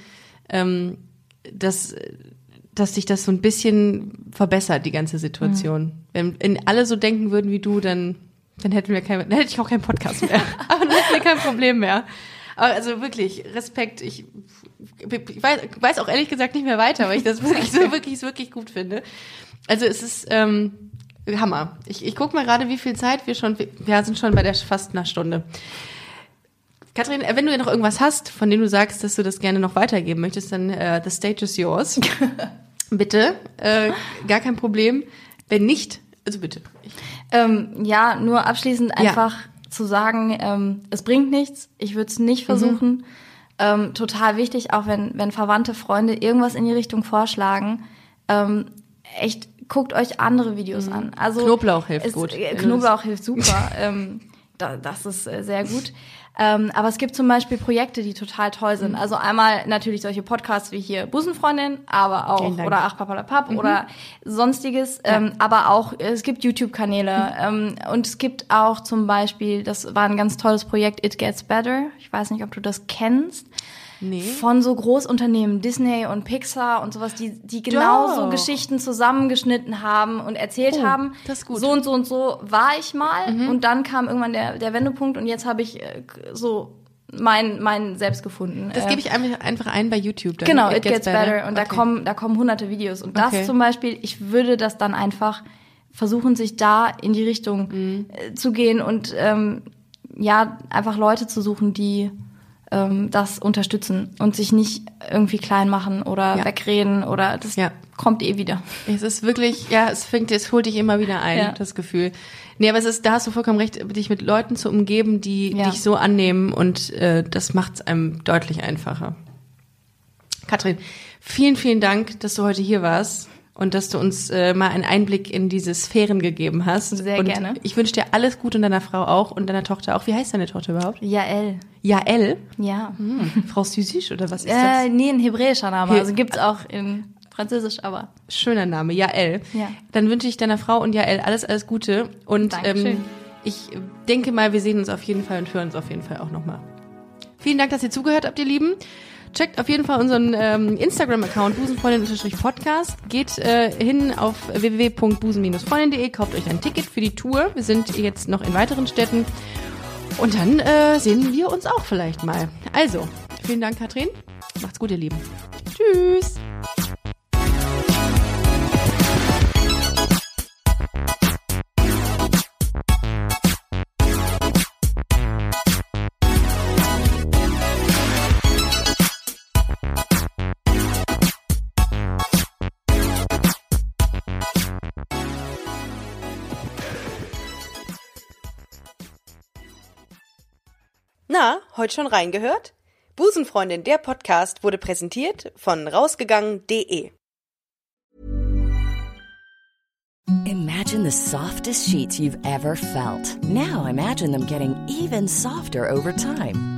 ähm, dass, dass sich das so ein bisschen verbessert, die ganze Situation. Mhm. Wenn, wenn alle so denken würden wie du, dann, dann hätten wir kein, dann hätte ich auch keinen Podcast mehr. Aber dann hätten wir kein Problem mehr. Also wirklich, Respekt. Ich, ich weiß, weiß auch ehrlich gesagt nicht mehr weiter, weil ich das wirklich so wirklich, wirklich gut finde. Also es ist ähm, Hammer. Ich, ich gucke mal gerade, wie viel Zeit wir schon, wir sind schon bei der fast einer Stunde. Kathrin, wenn du ja noch irgendwas hast, von dem du sagst, dass du das gerne noch weitergeben möchtest, dann äh, the stage is yours. bitte, äh, gar kein Problem. Wenn nicht, also bitte. Ähm, ja, nur abschließend einfach ja. Zu sagen, ähm, es bringt nichts. Ich würde es nicht mhm. versuchen. Mhm. Ähm, total wichtig, auch wenn, wenn Verwandte, Freunde irgendwas in die Richtung vorschlagen. Ähm, echt, guckt euch andere Videos mhm. an. Also Knoblauch hilft es, gut. Äh, Knoblauch hilft super. ähm, da, das ist äh, sehr gut. Ähm, aber es gibt zum Beispiel Projekte, die total toll sind. Mhm. Also einmal natürlich solche Podcasts wie hier Busenfreundin, aber auch oder Ach Papalapap mhm. oder sonstiges. Ja. Ähm, aber auch es gibt YouTube-Kanäle mhm. ähm, und es gibt auch zum Beispiel, das war ein ganz tolles Projekt, It Gets Better. Ich weiß nicht, ob du das kennst. Nee. Von so Großunternehmen, Disney und Pixar und sowas, die, die genau so Geschichten zusammengeschnitten haben und erzählt oh, haben. Das ist gut. So und so und so war ich mal. Mhm. Und dann kam irgendwann der, der Wendepunkt und jetzt habe ich äh, so mein, mein selbst gefunden. Das gebe ich einfach ein bei YouTube. Dann genau, It, It Gets, gets better. better. Und okay. da kommen, da kommen hunderte Videos. Und das okay. zum Beispiel, ich würde das dann einfach versuchen, sich da in die Richtung mhm. Äh, zu gehen und ähm, ja, einfach Leute zu suchen, die ähm, das unterstützen und sich nicht irgendwie klein machen oder ja. wegreden oder das ja. kommt eh wieder. Es ist wirklich, ja, es fängt, es holt dich immer wieder ein, ja. das Gefühl. Nee, aber es ist, da hast du vollkommen recht, dich mit Leuten zu umgeben, die dich so annehmen und äh, das macht es einem deutlich einfacher. Katrin, vielen, vielen Dank, dass du heute hier warst und dass du uns äh, mal einen Einblick in diese Sphären gegeben hast. Sehr und gerne. Ich wünsche dir alles Gute und deiner Frau auch und deiner Tochter auch. Wie heißt deine Tochter überhaupt? Jael. Jael? Ja. Hm. Frau Süsisch oder was ist äh, das? Nee, ein hebräischer Name. He also gibt's auch in Französisch, aber. Schöner Name, Jael. Ja. Dann wünsche ich deiner Frau und Jael alles, alles Gute. Und ähm, ich denke mal, wir sehen uns auf jeden Fall und hören uns auf jeden Fall auch nochmal. Vielen Dank, dass ihr zugehört habt, ihr Lieben. Checkt auf jeden Fall unseren ähm, Instagram-Account busenfreundin-podcast. Geht äh, hin auf www.busen-freundin.de, kauft euch ein Ticket für die Tour. Wir sind jetzt noch in weiteren Städten. Und dann äh, sehen wir uns auch vielleicht mal. Also, vielen Dank, Katrin. Macht's gut, ihr Lieben. Tschüss. Na, heute schon reingehört? Busenfreundin, der Podcast wurde präsentiert von rausgegangen.de. Imagine the softest sheets you've ever felt. Now imagine them getting even softer over time.